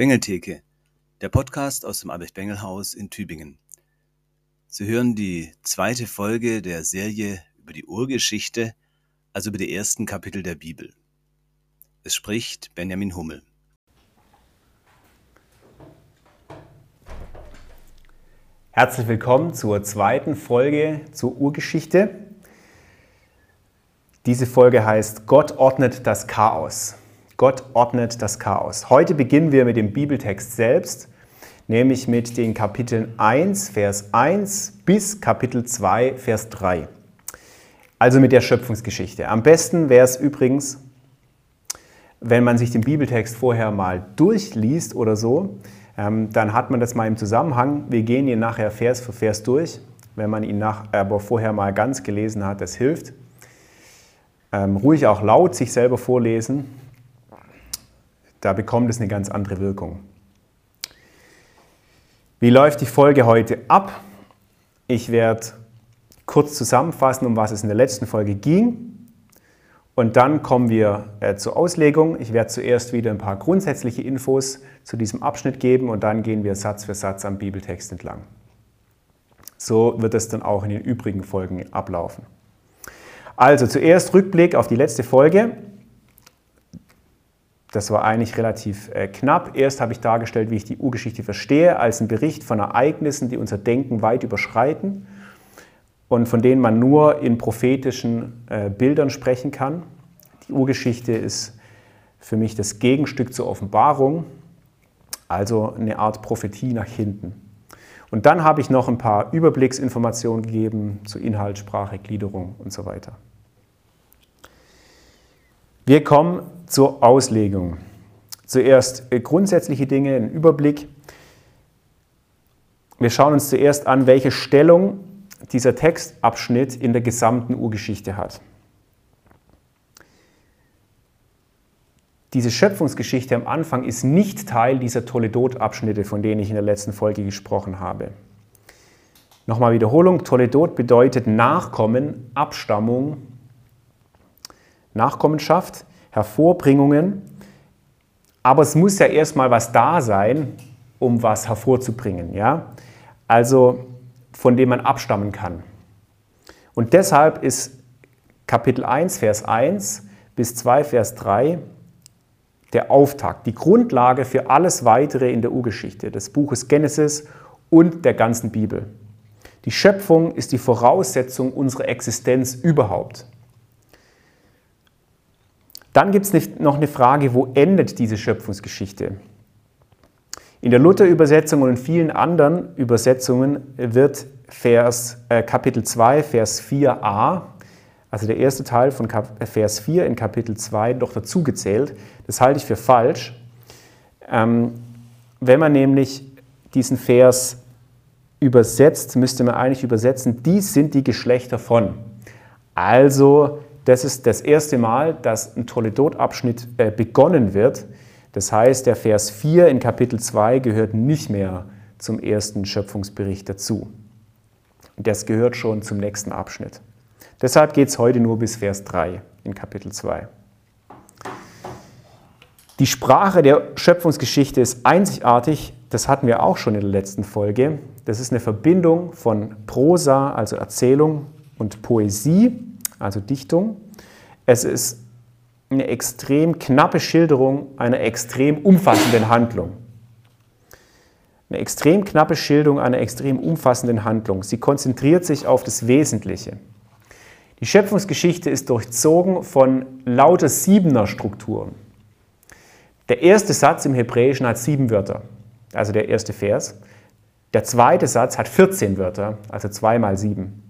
Bengeltheke, der Podcast aus dem Albert-Bengel-Haus in Tübingen. Sie hören die zweite Folge der Serie über die Urgeschichte, also über die ersten Kapitel der Bibel. Es spricht Benjamin Hummel. Herzlich willkommen zur zweiten Folge zur Urgeschichte. Diese Folge heißt Gott ordnet das Chaos. Gott ordnet das Chaos. Heute beginnen wir mit dem Bibeltext selbst, nämlich mit den Kapiteln 1, Vers 1 bis Kapitel 2, Vers 3. Also mit der Schöpfungsgeschichte. Am besten wäre es übrigens, wenn man sich den Bibeltext vorher mal durchliest oder so, ähm, dann hat man das mal im Zusammenhang. Wir gehen ihn nachher Vers für Vers durch. Wenn man ihn nach, aber vorher mal ganz gelesen hat, das hilft. Ähm, ruhig auch laut sich selber vorlesen, da bekommt es eine ganz andere Wirkung. Wie läuft die Folge heute ab? Ich werde kurz zusammenfassen, um was es in der letzten Folge ging. Und dann kommen wir äh, zur Auslegung. Ich werde zuerst wieder ein paar grundsätzliche Infos zu diesem Abschnitt geben und dann gehen wir Satz für Satz am Bibeltext entlang. So wird es dann auch in den übrigen Folgen ablaufen. Also zuerst Rückblick auf die letzte Folge. Das war eigentlich relativ äh, knapp. Erst habe ich dargestellt, wie ich die Urgeschichte verstehe, als ein Bericht von Ereignissen, die unser Denken weit überschreiten und von denen man nur in prophetischen äh, Bildern sprechen kann. Die Urgeschichte ist für mich das Gegenstück zur Offenbarung, also eine Art Prophetie nach hinten. Und dann habe ich noch ein paar Überblicksinformationen gegeben zu Inhalt, Sprache, Gliederung und so weiter. Wir kommen zur Auslegung. Zuerst grundsätzliche Dinge, ein Überblick. Wir schauen uns zuerst an, welche Stellung dieser Textabschnitt in der gesamten Urgeschichte hat. Diese Schöpfungsgeschichte am Anfang ist nicht Teil dieser Toledot-Abschnitte, von denen ich in der letzten Folge gesprochen habe. Nochmal Wiederholung, Toledot bedeutet Nachkommen, Abstammung, Nachkommenschaft, Hervorbringungen. Aber es muss ja erstmal was da sein, um was hervorzubringen. Ja? Also von dem man abstammen kann. Und deshalb ist Kapitel 1, Vers 1 bis 2, Vers 3 der Auftakt, die Grundlage für alles Weitere in der Urgeschichte, des Buches Genesis und der ganzen Bibel. Die Schöpfung ist die Voraussetzung unserer Existenz überhaupt. Dann gibt es noch eine Frage, wo endet diese Schöpfungsgeschichte? In der Luther-Übersetzung und in vielen anderen Übersetzungen wird Vers, äh, Kapitel 2, Vers 4a, also der erste Teil von Kap Vers 4 in Kapitel 2, doch dazugezählt. Das halte ich für falsch. Ähm, wenn man nämlich diesen Vers übersetzt, müsste man eigentlich übersetzen, dies sind die Geschlechter von. Also das ist das erste Mal, dass ein Toledot-Abschnitt äh, begonnen wird. Das heißt, der Vers 4 in Kapitel 2 gehört nicht mehr zum ersten Schöpfungsbericht dazu. Das gehört schon zum nächsten Abschnitt. Deshalb geht es heute nur bis Vers 3 in Kapitel 2. Die Sprache der Schöpfungsgeschichte ist einzigartig, das hatten wir auch schon in der letzten Folge. Das ist eine Verbindung von Prosa, also Erzählung, und Poesie also Dichtung. Es ist eine extrem knappe Schilderung einer extrem umfassenden Handlung. Eine extrem knappe Schilderung einer extrem umfassenden Handlung. Sie konzentriert sich auf das Wesentliche. Die Schöpfungsgeschichte ist durchzogen von lauter Siebener Strukturen. Der erste Satz im Hebräischen hat sieben Wörter, also der erste Vers. Der zweite Satz hat 14 Wörter, also zwei mal sieben.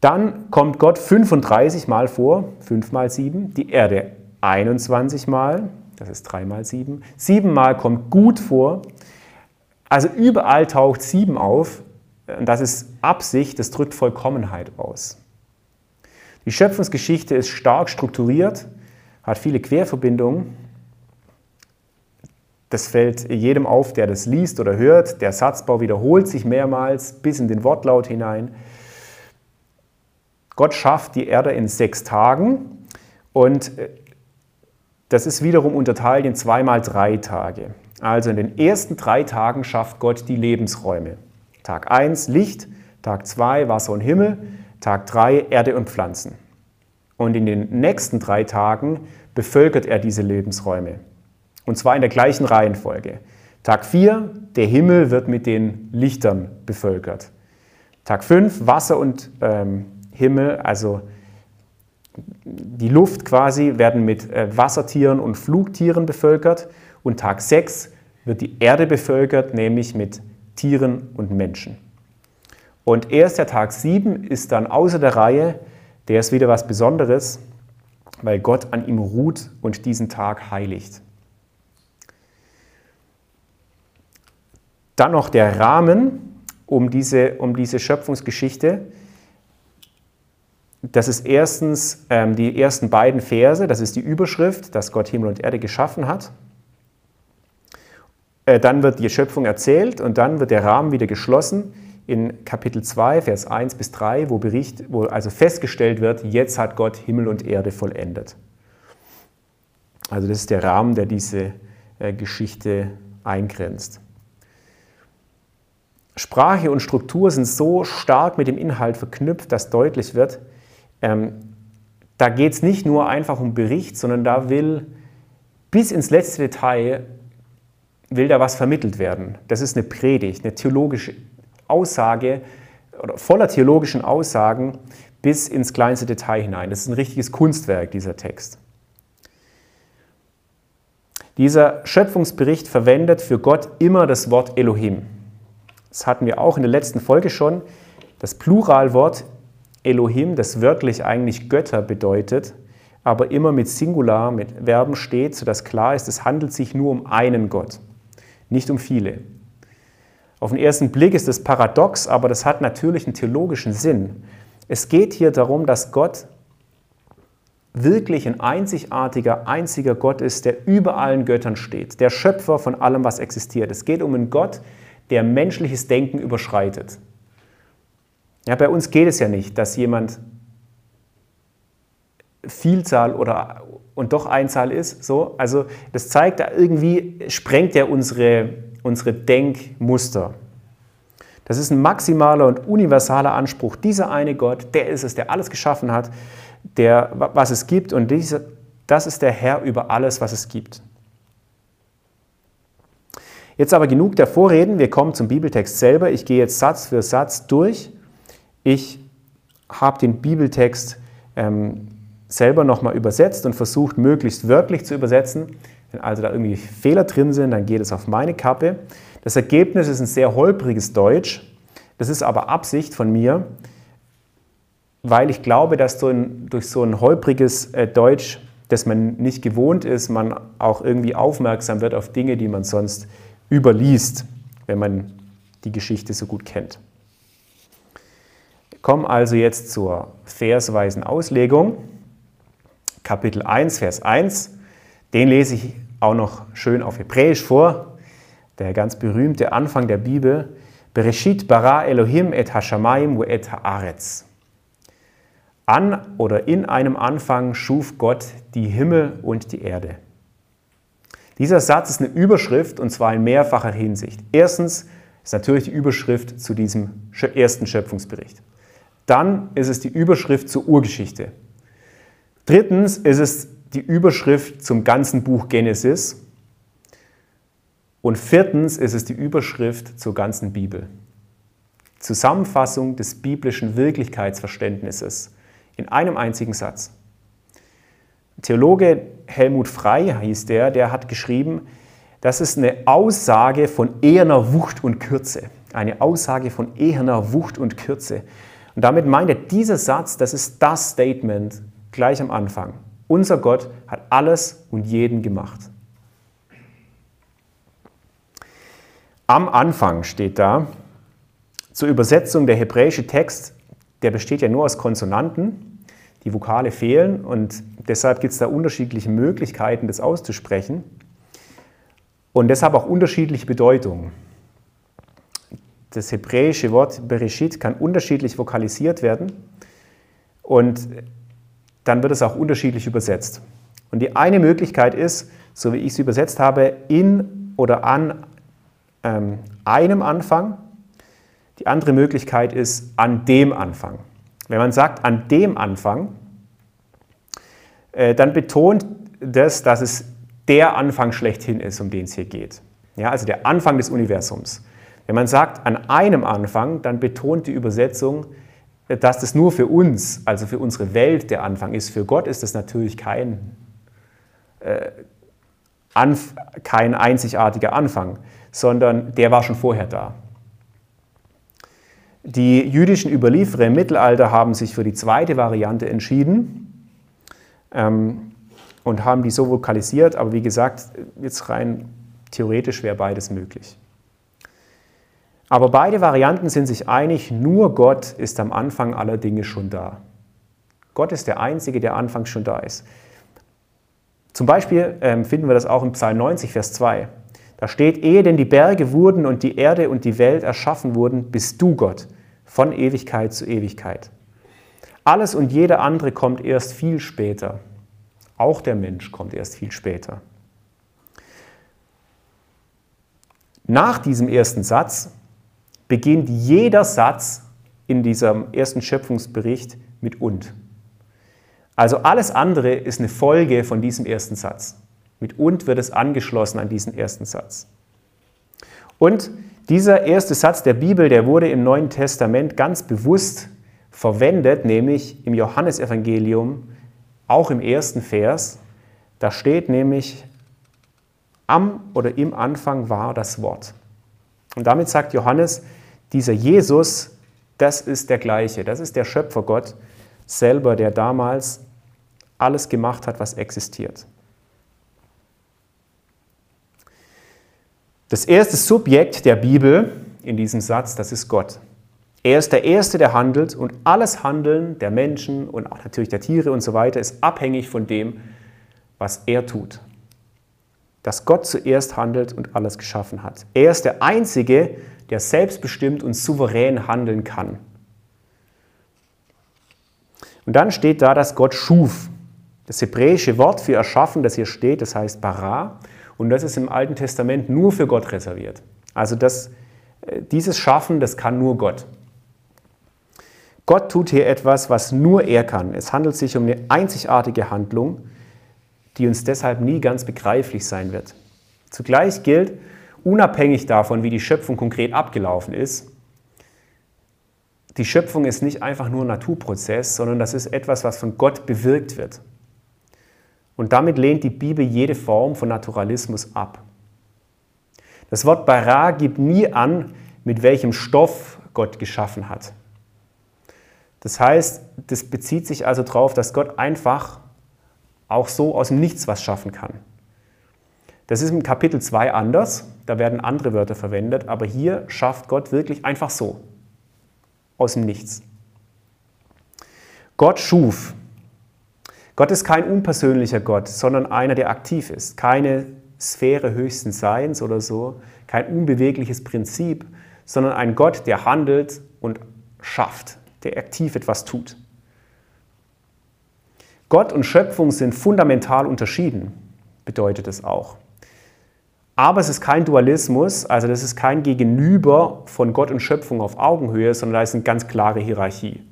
Dann kommt Gott 35 Mal vor, 5 mal 7, die Erde 21 Mal, das ist 3 mal 7. 7 Mal kommt gut vor. Also überall taucht 7 auf. Das ist Absicht, das drückt Vollkommenheit aus. Die Schöpfungsgeschichte ist stark strukturiert, hat viele Querverbindungen. Das fällt jedem auf, der das liest oder hört. Der Satzbau wiederholt sich mehrmals bis in den Wortlaut hinein. Gott schafft die Erde in sechs Tagen und äh, das ist wiederum unterteilt in zweimal drei Tage. Also in den ersten drei Tagen schafft Gott die Lebensräume. Tag 1 Licht, Tag 2 Wasser und Himmel, Tag 3 Erde und Pflanzen. Und in den nächsten drei Tagen bevölkert er diese Lebensräume. Und zwar in der gleichen Reihenfolge. Tag 4, der Himmel wird mit den Lichtern bevölkert. Tag 5, Wasser und ähm, Himmel, also die Luft quasi, werden mit äh, Wassertieren und Flugtieren bevölkert. Und Tag 6 wird die Erde bevölkert, nämlich mit Tieren und Menschen. Und erst der Tag 7 ist dann außer der Reihe, der ist wieder was Besonderes, weil Gott an ihm ruht und diesen Tag heiligt. Dann noch der Rahmen um diese, um diese Schöpfungsgeschichte. Das ist erstens ähm, die ersten beiden Verse, das ist die Überschrift, dass Gott Himmel und Erde geschaffen hat. Äh, dann wird die Schöpfung erzählt und dann wird der Rahmen wieder geschlossen in Kapitel 2, Vers 1 bis 3, wo, Bericht, wo also festgestellt wird, jetzt hat Gott Himmel und Erde vollendet. Also das ist der Rahmen, der diese äh, Geschichte eingrenzt. Sprache und Struktur sind so stark mit dem Inhalt verknüpft, dass deutlich wird, ähm, da geht es nicht nur einfach um Bericht, sondern da will bis ins letzte Detail will da was vermittelt werden. Das ist eine Predigt, eine theologische Aussage oder voller theologischen Aussagen bis ins kleinste Detail hinein. Das ist ein richtiges Kunstwerk, dieser Text. Dieser Schöpfungsbericht verwendet für Gott immer das Wort Elohim. Das hatten wir auch in der letzten Folge schon. Das Pluralwort Elohim, das wörtlich eigentlich Götter bedeutet, aber immer mit Singular, mit Verben steht, sodass klar ist, es handelt sich nur um einen Gott, nicht um viele. Auf den ersten Blick ist es paradox, aber das hat natürlich einen theologischen Sinn. Es geht hier darum, dass Gott wirklich ein einzigartiger, einziger Gott ist, der über allen Göttern steht, der Schöpfer von allem, was existiert. Es geht um einen Gott, der menschliches Denken überschreitet. Ja, bei uns geht es ja nicht, dass jemand Vielzahl oder und doch Einzahl ist. So. Also das zeigt, irgendwie sprengt er unsere unsere Denkmuster. Das ist ein maximaler und universaler Anspruch. Dieser eine Gott, der ist es, der alles geschaffen hat, der, was es gibt. Und dieser, das ist der Herr über alles, was es gibt. Jetzt aber genug der Vorreden. Wir kommen zum Bibeltext selber. Ich gehe jetzt Satz für Satz durch. Ich habe den Bibeltext ähm, selber nochmal übersetzt und versucht, möglichst wörtlich zu übersetzen. Wenn also da irgendwie Fehler drin sind, dann geht es auf meine Kappe. Das Ergebnis ist ein sehr holpriges Deutsch. Das ist aber Absicht von mir, weil ich glaube, dass durch so ein holpriges äh, Deutsch, das man nicht gewohnt ist, man auch irgendwie aufmerksam wird auf Dinge, die man sonst überliest, wenn man die Geschichte so gut kennt. Wir kommen also jetzt zur versweisen Auslegung. Kapitel 1, Vers 1. Den lese ich auch noch schön auf Hebräisch vor. Der ganz berühmte Anfang der Bibel. Bereshit bara Elohim et hashamayim et haaretz. An oder in einem Anfang schuf Gott die Himmel und die Erde. Dieser Satz ist eine Überschrift und zwar in mehrfacher Hinsicht. Erstens ist natürlich die Überschrift zu diesem ersten Schöpfungsbericht. Dann ist es die Überschrift zur Urgeschichte. Drittens ist es die Überschrift zum ganzen Buch Genesis. Und viertens ist es die Überschrift zur ganzen Bibel. Zusammenfassung des biblischen Wirklichkeitsverständnisses in einem einzigen Satz. Theologe Helmut Frey hieß der, der hat geschrieben, das ist eine Aussage von eherner Wucht und Kürze. Eine Aussage von eherner Wucht und Kürze. Und damit meint er, dieser Satz, das ist das Statement gleich am Anfang. Unser Gott hat alles und jeden gemacht. Am Anfang steht da, zur Übersetzung der hebräische Text, der besteht ja nur aus Konsonanten, die Vokale fehlen und deshalb gibt es da unterschiedliche Möglichkeiten, das auszusprechen und deshalb auch unterschiedliche Bedeutungen. Das hebräische Wort Bereshit kann unterschiedlich vokalisiert werden und dann wird es auch unterschiedlich übersetzt. Und die eine Möglichkeit ist, so wie ich es übersetzt habe, in oder an ähm, einem Anfang. Die andere Möglichkeit ist an dem Anfang. Wenn man sagt an dem Anfang, äh, dann betont das, dass es der Anfang schlechthin ist, um den es hier geht. Ja, also der Anfang des Universums. Wenn man sagt an einem Anfang, dann betont die Übersetzung, dass das nur für uns, also für unsere Welt der Anfang ist. Für Gott ist das natürlich kein, äh, Anf kein einzigartiger Anfang, sondern der war schon vorher da. Die jüdischen Überlieferer im Mittelalter haben sich für die zweite Variante entschieden ähm, und haben die so vokalisiert, aber wie gesagt, jetzt rein theoretisch wäre beides möglich. Aber beide Varianten sind sich einig, nur Gott ist am Anfang aller Dinge schon da. Gott ist der Einzige, der anfangs schon da ist. Zum Beispiel ähm, finden wir das auch im Psalm 90, Vers 2. Da steht, ehe denn die Berge wurden und die Erde und die Welt erschaffen wurden, bist du Gott, von Ewigkeit zu Ewigkeit. Alles und jeder andere kommt erst viel später. Auch der Mensch kommt erst viel später. Nach diesem ersten Satz beginnt jeder Satz in diesem ersten Schöpfungsbericht mit und. Also alles andere ist eine Folge von diesem ersten Satz. Mit und wird es angeschlossen an diesen ersten Satz. Und dieser erste Satz der Bibel, der wurde im Neuen Testament ganz bewusst verwendet, nämlich im Johannesevangelium, auch im ersten Vers. Da steht nämlich, am oder im Anfang war das Wort. Und damit sagt Johannes, dieser Jesus, das ist der gleiche, das ist der Schöpfergott selber, der damals alles gemacht hat, was existiert. Das erste Subjekt der Bibel in diesem Satz, das ist Gott. Er ist der Erste, der handelt und alles Handeln der Menschen und auch natürlich der Tiere und so weiter ist abhängig von dem, was er tut. Dass Gott zuerst handelt und alles geschaffen hat. Er ist der Einzige, der selbstbestimmt und souverän handeln kann. Und dann steht da, dass Gott schuf. Das hebräische Wort für erschaffen, das hier steht, das heißt bara. Und das ist im Alten Testament nur für Gott reserviert. Also das, äh, dieses Schaffen, das kann nur Gott. Gott tut hier etwas, was nur er kann. Es handelt sich um eine einzigartige Handlung, die uns deshalb nie ganz begreiflich sein wird. Zugleich gilt, unabhängig davon, wie die Schöpfung konkret abgelaufen ist, die Schöpfung ist nicht einfach nur ein Naturprozess, sondern das ist etwas, was von Gott bewirkt wird. Und damit lehnt die Bibel jede Form von Naturalismus ab. Das Wort bara gibt nie an, mit welchem Stoff Gott geschaffen hat. Das heißt, das bezieht sich also darauf, dass Gott einfach auch so aus dem Nichts was schaffen kann. Das ist im Kapitel 2 anders, da werden andere Wörter verwendet, aber hier schafft Gott wirklich einfach so, aus dem Nichts. Gott schuf. Gott ist kein unpersönlicher Gott, sondern einer, der aktiv ist. Keine Sphäre höchsten Seins oder so, kein unbewegliches Prinzip, sondern ein Gott, der handelt und schafft, der aktiv etwas tut. Gott und Schöpfung sind fundamental unterschieden, bedeutet es auch. Aber es ist kein Dualismus, also das ist kein Gegenüber von Gott und Schöpfung auf Augenhöhe, sondern da ist eine ganz klare Hierarchie.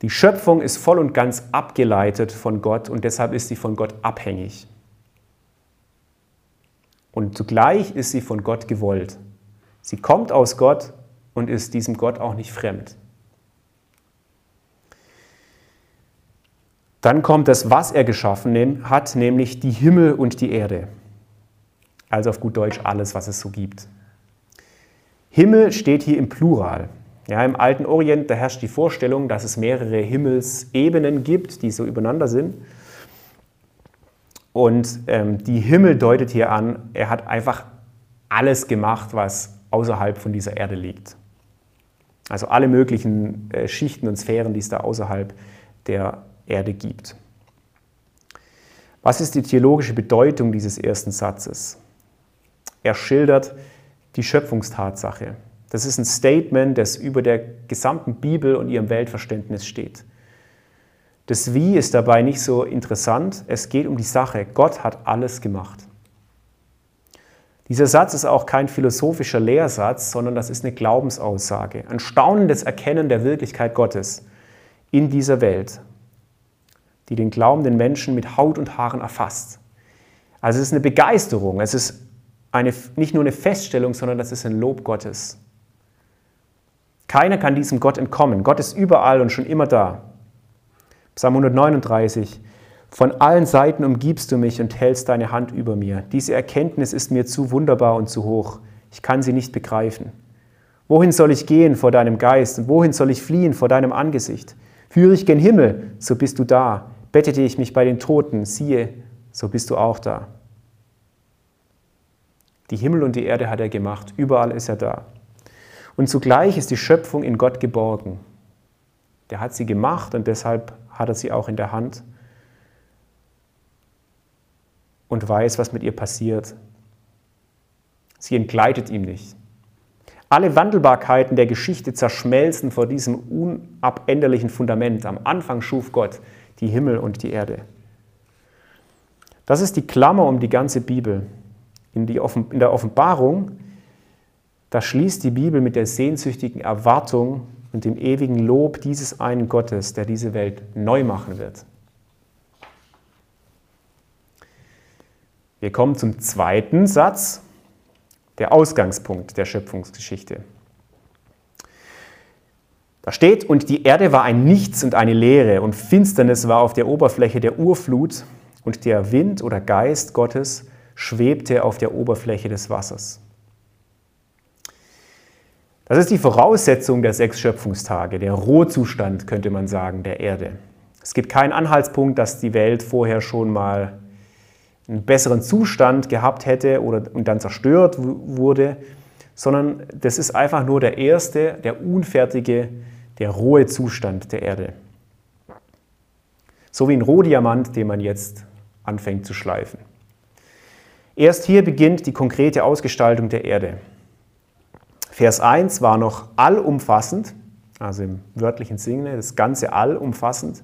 Die Schöpfung ist voll und ganz abgeleitet von Gott und deshalb ist sie von Gott abhängig. Und zugleich ist sie von Gott gewollt. Sie kommt aus Gott und ist diesem Gott auch nicht fremd. Dann kommt das, was er geschaffen hat, nämlich die Himmel und die Erde also auf gut Deutsch alles, was es so gibt. Himmel steht hier im Plural. Ja, Im alten Orient, da herrscht die Vorstellung, dass es mehrere Himmelsebenen gibt, die so übereinander sind. Und ähm, die Himmel deutet hier an, er hat einfach alles gemacht, was außerhalb von dieser Erde liegt. Also alle möglichen äh, Schichten und Sphären, die es da außerhalb der Erde gibt. Was ist die theologische Bedeutung dieses ersten Satzes? Er schildert die Schöpfungstatsache. Das ist ein Statement, das über der gesamten Bibel und ihrem Weltverständnis steht. Das Wie ist dabei nicht so interessant. Es geht um die Sache. Gott hat alles gemacht. Dieser Satz ist auch kein philosophischer Lehrsatz, sondern das ist eine Glaubensaussage, ein staunendes Erkennen der Wirklichkeit Gottes in dieser Welt, die den glaubenden Menschen mit Haut und Haaren erfasst. Also es ist eine Begeisterung, es ist eine, nicht nur eine Feststellung, sondern das ist ein Lob Gottes. Keiner kann diesem Gott entkommen. Gott ist überall und schon immer da. Psalm 139. Von allen Seiten umgibst du mich und hältst deine Hand über mir. Diese Erkenntnis ist mir zu wunderbar und zu hoch. Ich kann sie nicht begreifen. Wohin soll ich gehen vor deinem Geist und wohin soll ich fliehen vor deinem Angesicht? Führe ich gen Himmel, so bist du da. Bettete ich mich bei den Toten, siehe, so bist du auch da. Die Himmel und die Erde hat er gemacht, überall ist er da. Und zugleich ist die Schöpfung in Gott geborgen. Der hat sie gemacht und deshalb hat er sie auch in der Hand und weiß, was mit ihr passiert. Sie entgleitet ihm nicht. Alle Wandelbarkeiten der Geschichte zerschmelzen vor diesem unabänderlichen Fundament. Am Anfang schuf Gott die Himmel und die Erde. Das ist die Klammer um die ganze Bibel. In, die, in der Offenbarung, da schließt die Bibel mit der sehnsüchtigen Erwartung und dem ewigen Lob dieses einen Gottes, der diese Welt neu machen wird. Wir kommen zum zweiten Satz, der Ausgangspunkt der Schöpfungsgeschichte. Da steht, und die Erde war ein Nichts und eine Leere, und Finsternis war auf der Oberfläche der Urflut, und der Wind oder Geist Gottes schwebte auf der Oberfläche des Wassers. Das ist die Voraussetzung der sechs Schöpfungstage, der Rohzustand, könnte man sagen, der Erde. Es gibt keinen Anhaltspunkt, dass die Welt vorher schon mal einen besseren Zustand gehabt hätte oder, und dann zerstört wurde, sondern das ist einfach nur der erste, der unfertige, der rohe Zustand der Erde. So wie ein Rohdiamant, den man jetzt anfängt zu schleifen. Erst hier beginnt die konkrete Ausgestaltung der Erde. Vers 1 war noch allumfassend, also im wörtlichen Sinne, das ganze allumfassend.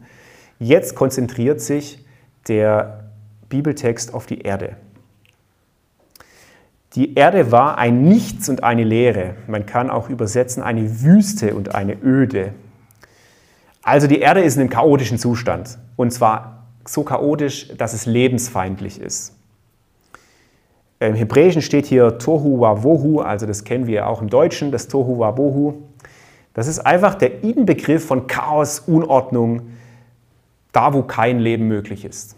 Jetzt konzentriert sich der Bibeltext auf die Erde. Die Erde war ein Nichts und eine Leere. Man kann auch übersetzen eine Wüste und eine Öde. Also die Erde ist in einem chaotischen Zustand. Und zwar so chaotisch, dass es lebensfeindlich ist. Im Hebräischen steht hier Tohu Wabohu, also das kennen wir auch im Deutschen, das Tohu Wabohu. Das ist einfach der Inbegriff von Chaos, Unordnung, da wo kein Leben möglich ist.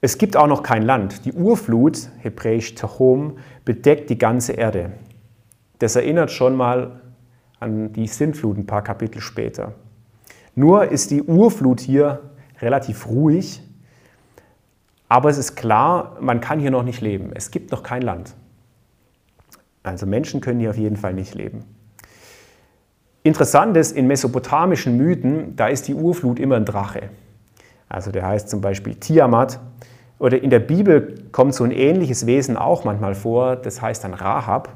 Es gibt auch noch kein Land. Die Urflut, hebräisch Tahom, bedeckt die ganze Erde. Das erinnert schon mal an die Sintflut ein paar Kapitel später. Nur ist die Urflut hier relativ ruhig, aber es ist klar, man kann hier noch nicht leben. Es gibt noch kein Land. Also Menschen können hier auf jeden Fall nicht leben. Interessant ist, in mesopotamischen Mythen, da ist die Urflut immer ein Drache. Also der heißt zum Beispiel Tiamat. Oder in der Bibel kommt so ein ähnliches Wesen auch manchmal vor, das heißt dann Rahab.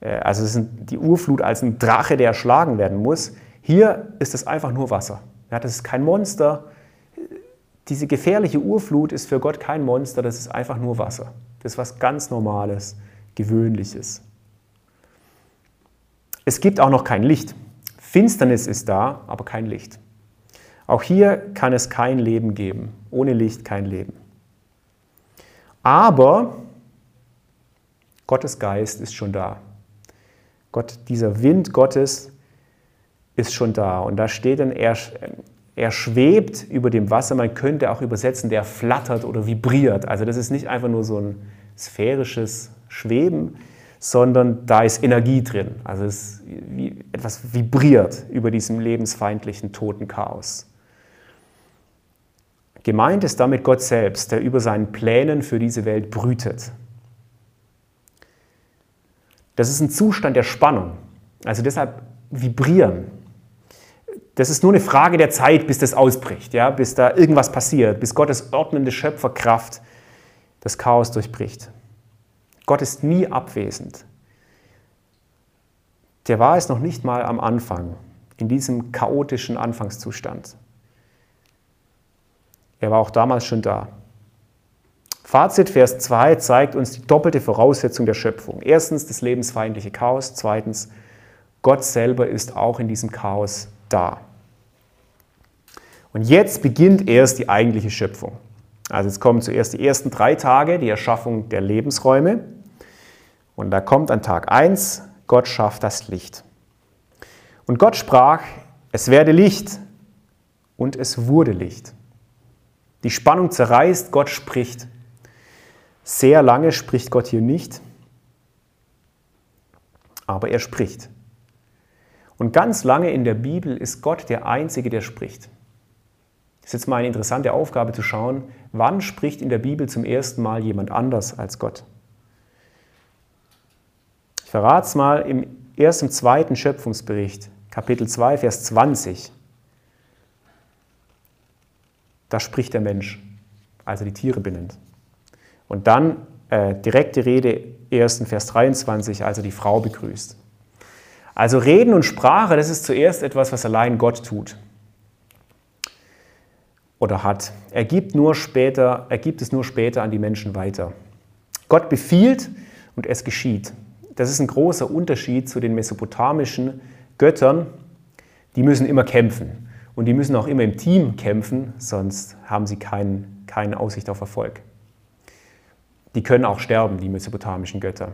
Äh, also es ist die Urflut als ein Drache, der erschlagen werden muss. Hier ist es einfach nur Wasser. Ja, das ist kein Monster. Diese gefährliche Urflut ist für Gott kein Monster, das ist einfach nur Wasser. Das ist was ganz Normales, Gewöhnliches. Es gibt auch noch kein Licht. Finsternis ist da, aber kein Licht. Auch hier kann es kein Leben geben. Ohne Licht kein Leben. Aber Gottes Geist ist schon da. Gott, dieser Wind Gottes ist schon da. Und da steht dann, er, schwebt über dem Wasser. Man könnte auch übersetzen, der flattert oder vibriert. Also das ist nicht einfach nur so ein sphärisches Schweben, sondern da ist Energie drin. Also es wie etwas vibriert über diesem lebensfeindlichen toten Chaos. Gemeint ist damit Gott selbst, der über seinen Plänen für diese Welt brütet. Das ist ein Zustand der Spannung. Also deshalb vibrieren. Das ist nur eine Frage der Zeit, bis das ausbricht, ja? bis da irgendwas passiert, bis Gottes ordnende Schöpferkraft das Chaos durchbricht. Gott ist nie abwesend. Der war es noch nicht mal am Anfang, in diesem chaotischen Anfangszustand. Er war auch damals schon da. Fazit Vers 2 zeigt uns die doppelte Voraussetzung der Schöpfung. Erstens das lebensfeindliche Chaos, zweitens Gott selber ist auch in diesem Chaos da. Und jetzt beginnt erst die eigentliche Schöpfung. Also jetzt kommen zuerst die ersten drei Tage, die Erschaffung der Lebensräume. Und da kommt an Tag 1, Gott schafft das Licht. Und Gott sprach, es werde Licht. Und es wurde Licht. Die Spannung zerreißt, Gott spricht. Sehr lange spricht Gott hier nicht, aber er spricht. Und ganz lange in der Bibel ist Gott der Einzige, der spricht. Es ist jetzt mal eine interessante Aufgabe zu schauen, wann spricht in der Bibel zum ersten Mal jemand anders als Gott. Ich verrate es mal im ersten, zweiten Schöpfungsbericht, Kapitel 2, Vers 20. Da spricht der Mensch, als er die Tiere benennt. Und dann äh, direkte Rede, 1. Vers 23, als er die Frau begrüßt. Also Reden und Sprache, das ist zuerst etwas, was allein Gott tut oder hat. Er gibt, nur später, er gibt es nur später an die Menschen weiter. Gott befiehlt und es geschieht. Das ist ein großer Unterschied zu den mesopotamischen Göttern. Die müssen immer kämpfen und die müssen auch immer im Team kämpfen, sonst haben sie kein, keine Aussicht auf Erfolg. Die können auch sterben, die mesopotamischen Götter.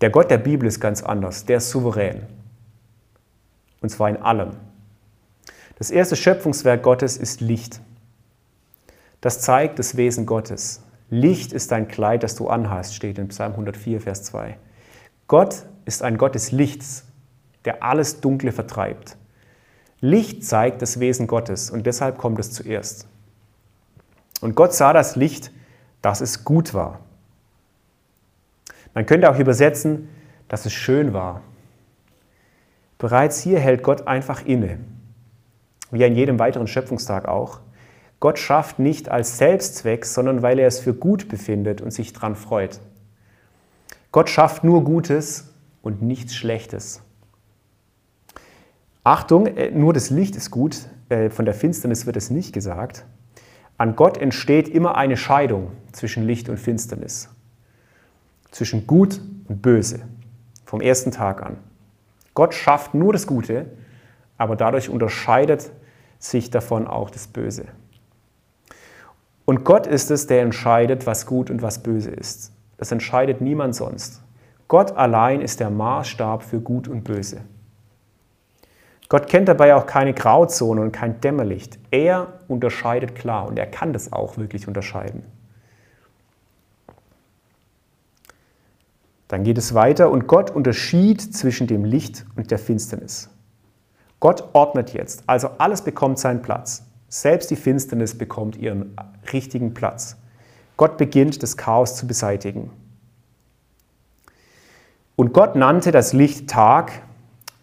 Der Gott der Bibel ist ganz anders, der ist souverän. Und zwar in allem. Das erste Schöpfungswerk Gottes ist Licht. Das zeigt das Wesen Gottes. Licht ist dein Kleid, das du anhast, steht in Psalm 104, Vers 2. Gott ist ein Gott des Lichts, der alles Dunkle vertreibt. Licht zeigt das Wesen Gottes und deshalb kommt es zuerst. Und Gott sah das Licht dass es gut war. Man könnte auch übersetzen, dass es schön war. Bereits hier hält Gott einfach inne, wie an jedem weiteren Schöpfungstag auch. Gott schafft nicht als Selbstzweck, sondern weil er es für gut befindet und sich daran freut. Gott schafft nur Gutes und nichts Schlechtes. Achtung, äh, nur das Licht ist gut, äh, von der Finsternis wird es nicht gesagt. An Gott entsteht immer eine Scheidung zwischen Licht und Finsternis, zwischen Gut und Böse, vom ersten Tag an. Gott schafft nur das Gute, aber dadurch unterscheidet sich davon auch das Böse. Und Gott ist es, der entscheidet, was gut und was böse ist. Das entscheidet niemand sonst. Gott allein ist der Maßstab für gut und böse. Gott kennt dabei auch keine Grauzone und kein Dämmerlicht. Er unterscheidet klar und er kann das auch wirklich unterscheiden. Dann geht es weiter und Gott unterschied zwischen dem Licht und der Finsternis. Gott ordnet jetzt, also alles bekommt seinen Platz. Selbst die Finsternis bekommt ihren richtigen Platz. Gott beginnt das Chaos zu beseitigen. Und Gott nannte das Licht Tag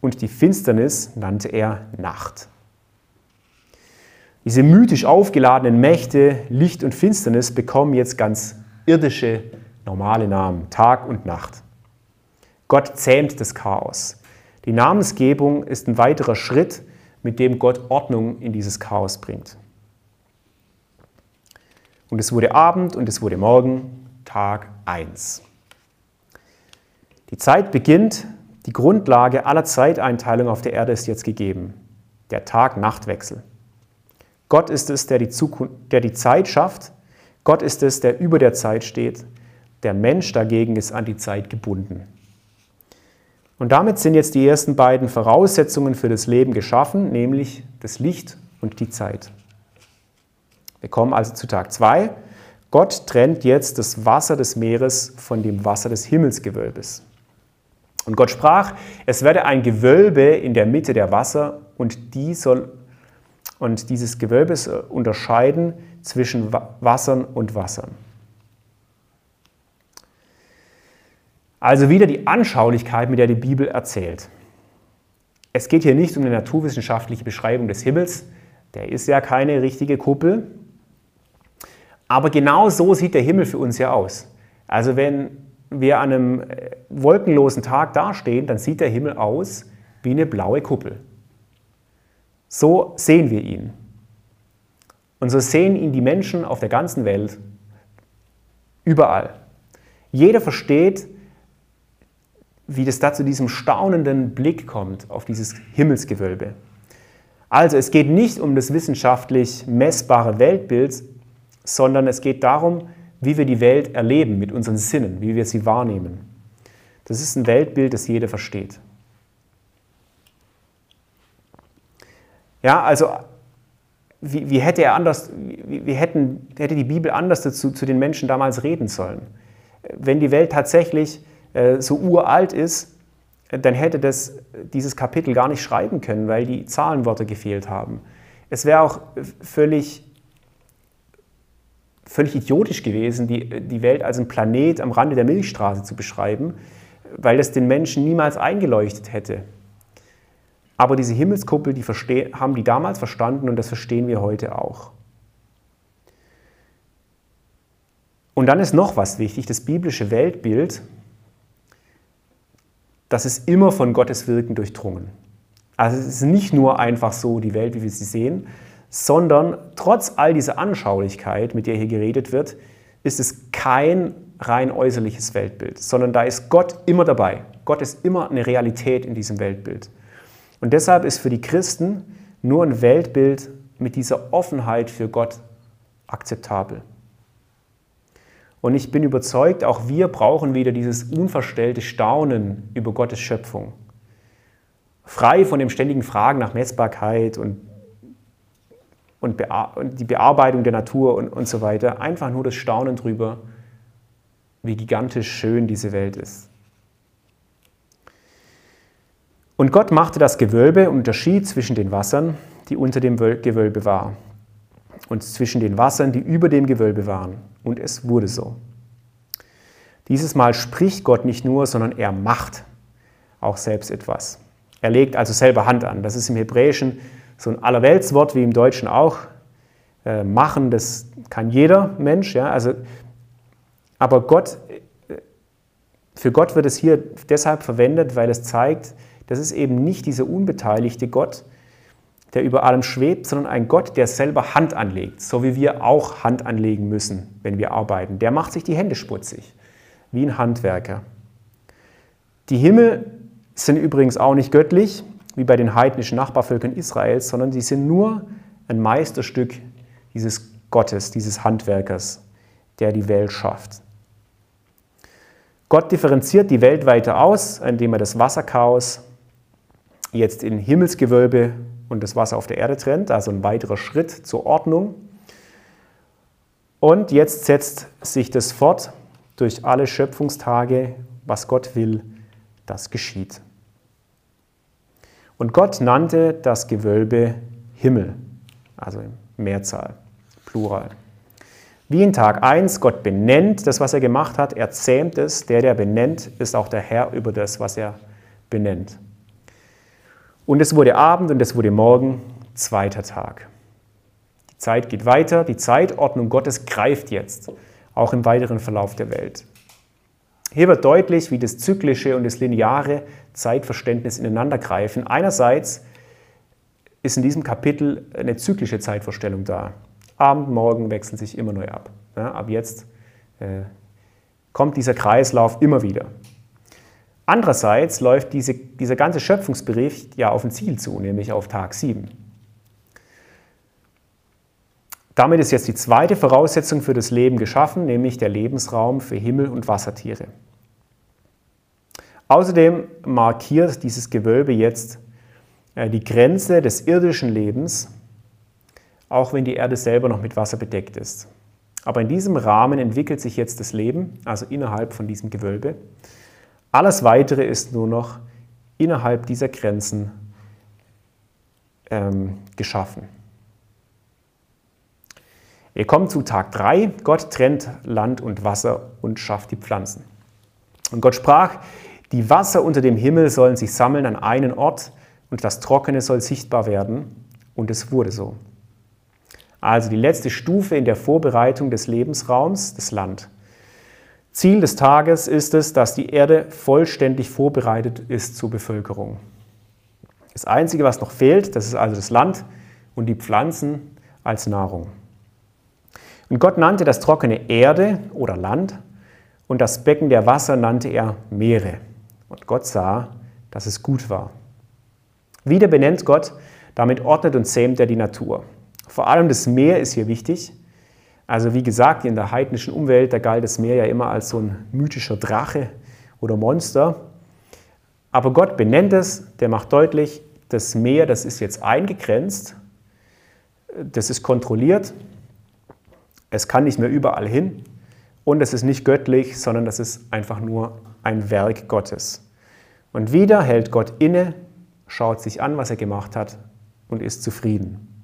und die Finsternis nannte er Nacht. Diese mythisch aufgeladenen Mächte Licht und Finsternis bekommen jetzt ganz irdische, normale Namen, Tag und Nacht. Gott zähmt das Chaos. Die Namensgebung ist ein weiterer Schritt, mit dem Gott Ordnung in dieses Chaos bringt. Und es wurde Abend und es wurde Morgen, Tag 1. Die Zeit beginnt die Grundlage aller Zeiteinteilung auf der Erde ist jetzt gegeben. Der Tag-Nacht-Wechsel. Gott ist es, der die, Zukunft, der die Zeit schafft. Gott ist es, der über der Zeit steht. Der Mensch dagegen ist an die Zeit gebunden. Und damit sind jetzt die ersten beiden Voraussetzungen für das Leben geschaffen, nämlich das Licht und die Zeit. Wir kommen also zu Tag 2. Gott trennt jetzt das Wasser des Meeres von dem Wasser des Himmelsgewölbes. Und Gott sprach, es werde ein Gewölbe in der Mitte der Wasser und, die soll, und dieses Gewölbe unterscheiden zwischen Wassern und Wassern. Also wieder die Anschaulichkeit, mit der die Bibel erzählt. Es geht hier nicht um eine naturwissenschaftliche Beschreibung des Himmels, der ist ja keine richtige Kuppel, aber genau so sieht der Himmel für uns ja aus. Also wenn wir an einem äh, wolkenlosen Tag dastehen, dann sieht der Himmel aus wie eine blaue Kuppel. So sehen wir ihn. Und so sehen ihn die Menschen auf der ganzen Welt, Überall. Jeder versteht, wie das da zu diesem staunenden Blick kommt auf dieses Himmelsgewölbe. Also es geht nicht um das wissenschaftlich messbare Weltbild, sondern es geht darum, wie wir die Welt erleben mit unseren Sinnen, wie wir sie wahrnehmen. Das ist ein Weltbild, das jeder versteht. Ja, also wie, wie hätte er anders, wie, wie hätten, hätte die Bibel anders dazu zu den Menschen damals reden sollen? Wenn die Welt tatsächlich äh, so uralt ist, dann hätte das, dieses Kapitel gar nicht schreiben können, weil die Zahlenworte gefehlt haben. Es wäre auch völlig, völlig idiotisch gewesen, die, die Welt als ein Planet am Rande der Milchstraße zu beschreiben, weil das den Menschen niemals eingeleuchtet hätte. Aber diese Himmelskuppel, die haben die damals verstanden und das verstehen wir heute auch. Und dann ist noch was wichtig, das biblische Weltbild, das ist immer von Gottes Wirken durchdrungen. Also es ist nicht nur einfach so die Welt, wie wir sie sehen, sondern trotz all dieser Anschaulichkeit, mit der hier geredet wird, ist es kein rein äußerliches Weltbild, sondern da ist Gott immer dabei. Gott ist immer eine Realität in diesem Weltbild. Und deshalb ist für die Christen nur ein Weltbild mit dieser Offenheit für Gott akzeptabel. Und ich bin überzeugt, auch wir brauchen wieder dieses unverstellte Staunen über Gottes Schöpfung. Frei von dem ständigen Fragen nach Messbarkeit und, und, und die Bearbeitung der Natur und, und so weiter. Einfach nur das Staunen darüber, wie gigantisch schön diese Welt ist. Und Gott machte das Gewölbe und unterschied zwischen den Wassern, die unter dem Gewölbe waren, und zwischen den Wassern, die über dem Gewölbe waren. Und es wurde so. Dieses Mal spricht Gott nicht nur, sondern er macht auch selbst etwas. Er legt also selber Hand an. Das ist im Hebräischen so ein Allerweltswort wie im Deutschen auch. Äh, machen, das kann jeder Mensch. Ja? Also, aber Gott, äh, für Gott wird es hier deshalb verwendet, weil es zeigt, das ist eben nicht dieser unbeteiligte Gott, der über allem schwebt, sondern ein Gott, der selber Hand anlegt, so wie wir auch Hand anlegen müssen, wenn wir arbeiten. Der macht sich die Hände sputzig, wie ein Handwerker. Die Himmel sind übrigens auch nicht göttlich, wie bei den heidnischen Nachbarvölkern Israels, sondern sie sind nur ein Meisterstück dieses Gottes, dieses Handwerkers, der die Welt schafft. Gott differenziert die Welt weiter aus, indem er das Wasserchaos jetzt in Himmelsgewölbe und das Wasser auf der Erde trennt, also ein weiterer Schritt zur Ordnung. Und jetzt setzt sich das fort durch alle Schöpfungstage, was Gott will, das geschieht. Und Gott nannte das Gewölbe Himmel, also Mehrzahl, Plural. Wie in Tag 1 Gott benennt das, was er gemacht hat, er zähmt es, der, der benennt, ist auch der Herr über das, was er benennt. Und es wurde Abend und es wurde Morgen, zweiter Tag. Die Zeit geht weiter, die Zeitordnung Gottes greift jetzt, auch im weiteren Verlauf der Welt. Hier wird deutlich, wie das zyklische und das lineare Zeitverständnis ineinander greifen. Einerseits ist in diesem Kapitel eine zyklische Zeitvorstellung da. Abend, Morgen wechseln sich immer neu ab. Ja, ab jetzt äh, kommt dieser Kreislauf immer wieder. Andererseits läuft diese, dieser ganze Schöpfungsbericht ja auf ein Ziel zu, nämlich auf Tag 7. Damit ist jetzt die zweite Voraussetzung für das Leben geschaffen, nämlich der Lebensraum für Himmel- und Wassertiere. Außerdem markiert dieses Gewölbe jetzt äh, die Grenze des irdischen Lebens, auch wenn die Erde selber noch mit Wasser bedeckt ist. Aber in diesem Rahmen entwickelt sich jetzt das Leben, also innerhalb von diesem Gewölbe. Alles Weitere ist nur noch innerhalb dieser Grenzen ähm, geschaffen. Wir kommen zu Tag 3. Gott trennt Land und Wasser und schafft die Pflanzen. Und Gott sprach, die Wasser unter dem Himmel sollen sich sammeln an einen Ort und das Trockene soll sichtbar werden. Und es wurde so. Also die letzte Stufe in der Vorbereitung des Lebensraums, das Land. Ziel des Tages ist es, dass die Erde vollständig vorbereitet ist zur Bevölkerung. Das Einzige, was noch fehlt, das ist also das Land und die Pflanzen als Nahrung. Und Gott nannte das trockene Erde oder Land und das Becken der Wasser nannte er Meere. Und Gott sah, dass es gut war. Wieder benennt Gott, damit ordnet und zähmt er die Natur. Vor allem das Meer ist hier wichtig. Also wie gesagt, in der heidnischen Umwelt, da galt das Meer ja immer als so ein mythischer Drache oder Monster. Aber Gott benennt es, der macht deutlich, das Meer, das ist jetzt eingegrenzt, das ist kontrolliert, es kann nicht mehr überall hin und es ist nicht göttlich, sondern das ist einfach nur ein Werk Gottes. Und wieder hält Gott inne, schaut sich an, was er gemacht hat und ist zufrieden.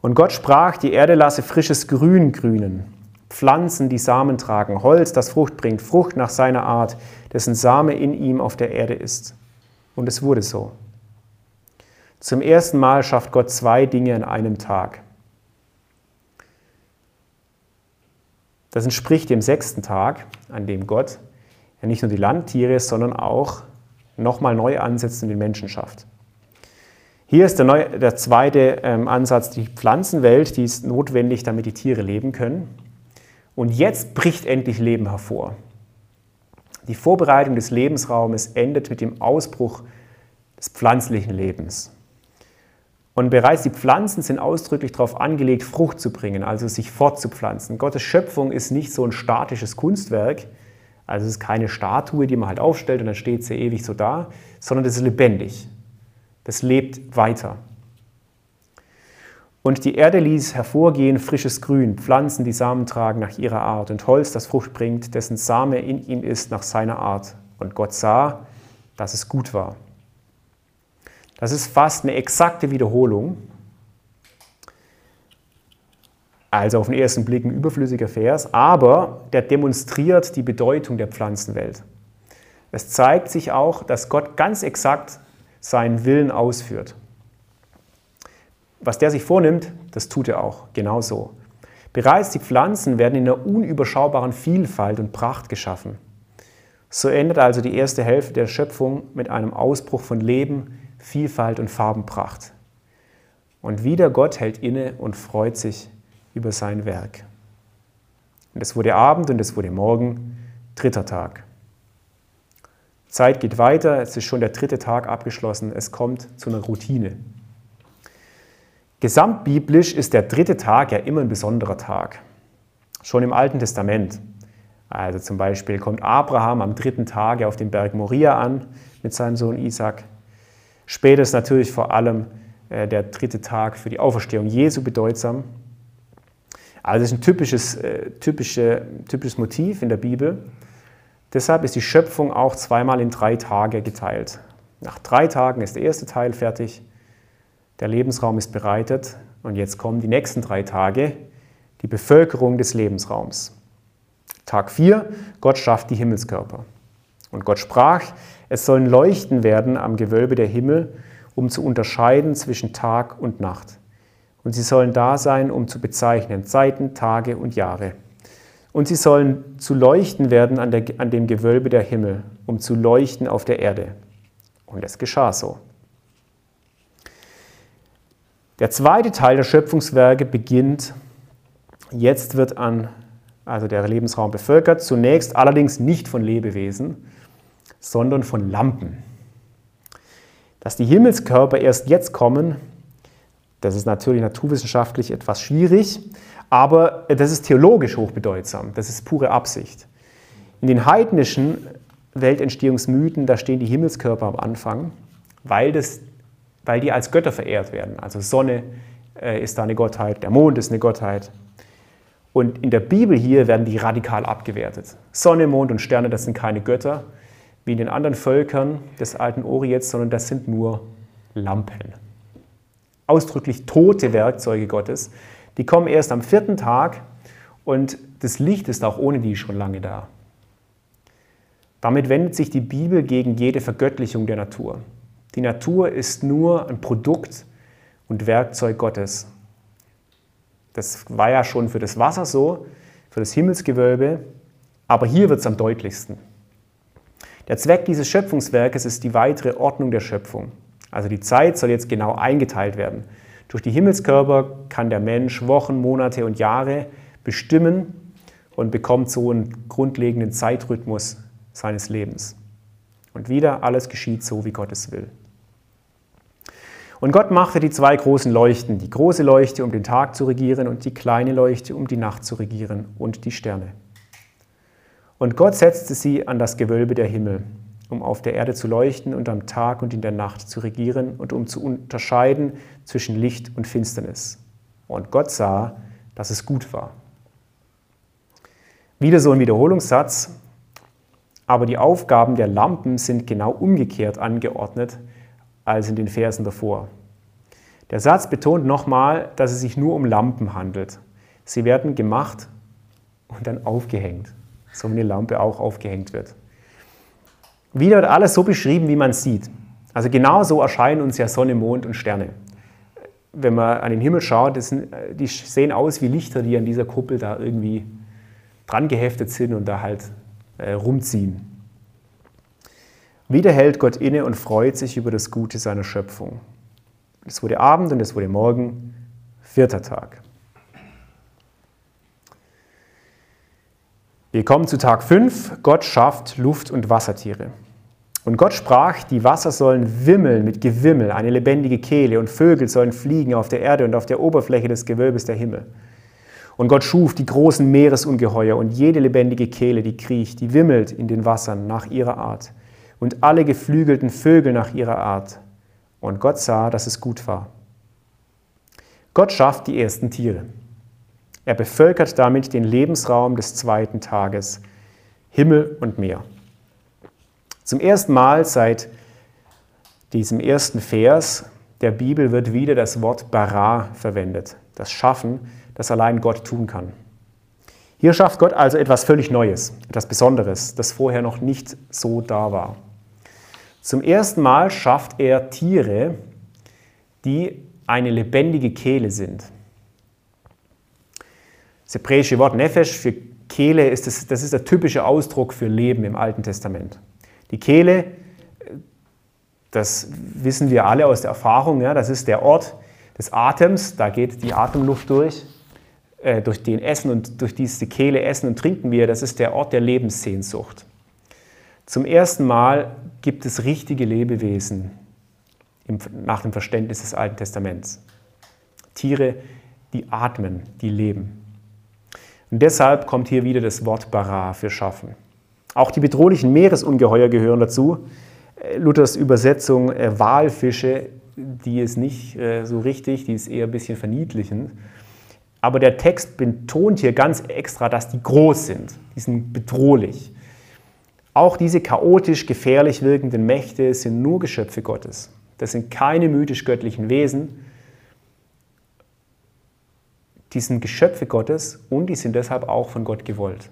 Und Gott sprach, die Erde lasse frisches Grün grünen, Pflanzen, die Samen tragen, Holz, das Frucht bringt, Frucht nach seiner Art, dessen Same in ihm auf der Erde ist. Und es wurde so. Zum ersten Mal schafft Gott zwei Dinge an einem Tag. Das entspricht dem sechsten Tag, an dem Gott ja nicht nur die Landtiere, sondern auch nochmal neu ansetzt und den Menschen schafft. Hier ist der, neue, der zweite ähm, Ansatz, die Pflanzenwelt, die ist notwendig, damit die Tiere leben können. Und jetzt bricht endlich Leben hervor. Die Vorbereitung des Lebensraumes endet mit dem Ausbruch des pflanzlichen Lebens. Und bereits die Pflanzen sind ausdrücklich darauf angelegt, Frucht zu bringen, also sich fortzupflanzen. Gottes Schöpfung ist nicht so ein statisches Kunstwerk, also es ist keine Statue, die man halt aufstellt und dann steht sie ewig so da, sondern das ist lebendig. Das lebt weiter. Und die Erde ließ hervorgehen frisches Grün, Pflanzen, die Samen tragen nach ihrer Art und Holz, das Frucht bringt, dessen Same in ihm ist nach seiner Art. Und Gott sah, dass es gut war. Das ist fast eine exakte Wiederholung. Also auf den ersten Blick ein überflüssiger Vers, aber der demonstriert die Bedeutung der Pflanzenwelt. Es zeigt sich auch, dass Gott ganz exakt seinen Willen ausführt. Was der sich vornimmt, das tut er auch genauso. Bereits die Pflanzen werden in einer unüberschaubaren Vielfalt und Pracht geschaffen. So endet also die erste Hälfte der Schöpfung mit einem Ausbruch von Leben, Vielfalt und Farbenpracht. Und wieder Gott hält inne und freut sich über sein Werk. Und es wurde Abend und es wurde Morgen, dritter Tag. Zeit geht weiter, es ist schon der dritte Tag abgeschlossen, es kommt zu einer Routine. Gesamtbiblisch ist der dritte Tag ja immer ein besonderer Tag. Schon im Alten Testament. Also zum Beispiel kommt Abraham am dritten Tage auf dem Berg Moria an mit seinem Sohn Isaac. Später ist natürlich vor allem äh, der dritte Tag für die Auferstehung Jesu bedeutsam. Also es ist ein typisches, äh, typische, typisches Motiv in der Bibel. Deshalb ist die Schöpfung auch zweimal in drei Tage geteilt. Nach drei Tagen ist der erste Teil fertig, der Lebensraum ist bereitet und jetzt kommen die nächsten drei Tage, die Bevölkerung des Lebensraums. Tag 4, Gott schafft die Himmelskörper. Und Gott sprach, es sollen Leuchten werden am Gewölbe der Himmel, um zu unterscheiden zwischen Tag und Nacht. Und sie sollen da sein, um zu bezeichnen Zeiten, Tage und Jahre. Und sie sollen zu leuchten werden an, der, an dem Gewölbe der Himmel, um zu leuchten auf der Erde. Und es geschah so. Der zweite Teil der Schöpfungswerke beginnt, jetzt wird an, also der Lebensraum bevölkert, zunächst allerdings nicht von Lebewesen, sondern von Lampen. Dass die Himmelskörper erst jetzt kommen, das ist natürlich naturwissenschaftlich etwas schwierig, aber das ist theologisch hochbedeutsam, das ist pure Absicht. In den heidnischen Weltentstehungsmythen, da stehen die Himmelskörper am Anfang, weil, das, weil die als Götter verehrt werden. Also Sonne äh, ist da eine Gottheit, der Mond ist eine Gottheit. Und in der Bibel hier werden die radikal abgewertet. Sonne, Mond und Sterne, das sind keine Götter, wie in den anderen Völkern des alten Orients, sondern das sind nur Lampen. Ausdrücklich tote Werkzeuge Gottes. Die kommen erst am vierten Tag und das Licht ist auch ohne die schon lange da. Damit wendet sich die Bibel gegen jede Vergöttlichung der Natur. Die Natur ist nur ein Produkt und Werkzeug Gottes. Das war ja schon für das Wasser so, für das Himmelsgewölbe, aber hier wird es am deutlichsten. Der Zweck dieses Schöpfungswerkes ist die weitere Ordnung der Schöpfung. Also die Zeit soll jetzt genau eingeteilt werden. Durch die Himmelskörper kann der Mensch Wochen, Monate und Jahre bestimmen und bekommt so einen grundlegenden Zeitrhythmus seines Lebens. Und wieder, alles geschieht so, wie Gott es will. Und Gott machte die zwei großen Leuchten, die große Leuchte, um den Tag zu regieren, und die kleine Leuchte, um die Nacht zu regieren, und die Sterne. Und Gott setzte sie an das Gewölbe der Himmel, um auf der Erde zu leuchten und am Tag und in der Nacht zu regieren und um zu unterscheiden zwischen Licht und Finsternis. Und Gott sah, dass es gut war. Wieder so ein Wiederholungssatz, aber die Aufgaben der Lampen sind genau umgekehrt angeordnet als in den Versen davor. Der Satz betont nochmal, dass es sich nur um Lampen handelt. Sie werden gemacht und dann aufgehängt, so wie eine Lampe auch aufgehängt wird. Wieder wird alles so beschrieben, wie man sieht. Also genau so erscheinen uns ja Sonne, Mond und Sterne. Wenn man an den Himmel schaut, sind, die sehen aus wie Lichter, die an dieser Kuppel da irgendwie dran geheftet sind und da halt äh, rumziehen. Wieder hält Gott inne und freut sich über das Gute seiner Schöpfung. Es wurde Abend und es wurde Morgen, vierter Tag. Wir kommen zu Tag 5. Gott schafft Luft- und Wassertiere. Und Gott sprach, die Wasser sollen wimmeln mit Gewimmel, eine lebendige Kehle, und Vögel sollen fliegen auf der Erde und auf der Oberfläche des Gewölbes der Himmel. Und Gott schuf die großen Meeresungeheuer und jede lebendige Kehle, die kriecht, die wimmelt in den Wassern nach ihrer Art, und alle geflügelten Vögel nach ihrer Art. Und Gott sah, dass es gut war. Gott schafft die ersten Tiere. Er bevölkert damit den Lebensraum des zweiten Tages, Himmel und Meer. Zum ersten Mal seit diesem ersten Vers der Bibel wird wieder das Wort bara verwendet, das Schaffen, das allein Gott tun kann. Hier schafft Gott also etwas völlig Neues, etwas Besonderes, das vorher noch nicht so da war. Zum ersten Mal schafft er Tiere, die eine lebendige Kehle sind. Das hebräische Wort Nefesh für Kehle ist das, das ist der typische Ausdruck für Leben im Alten Testament. Die Kehle, das wissen wir alle aus der Erfahrung, ja, das ist der Ort des Atems, da geht die Atemluft durch, äh, durch den Essen und durch diese Kehle essen und trinken wir, das ist der Ort der Lebenssehnsucht. Zum ersten Mal gibt es richtige Lebewesen im, nach dem Verständnis des Alten Testaments. Tiere, die atmen, die leben. Und deshalb kommt hier wieder das Wort bara für schaffen. Auch die bedrohlichen Meeresungeheuer gehören dazu. Äh, Luthers Übersetzung äh, Walfische, die ist nicht äh, so richtig, die ist eher ein bisschen verniedlichend. Aber der Text betont hier ganz extra, dass die groß sind. Die sind bedrohlich. Auch diese chaotisch gefährlich wirkenden Mächte sind nur Geschöpfe Gottes. Das sind keine mythisch-göttlichen Wesen, die sind Geschöpfe Gottes und die sind deshalb auch von Gott gewollt.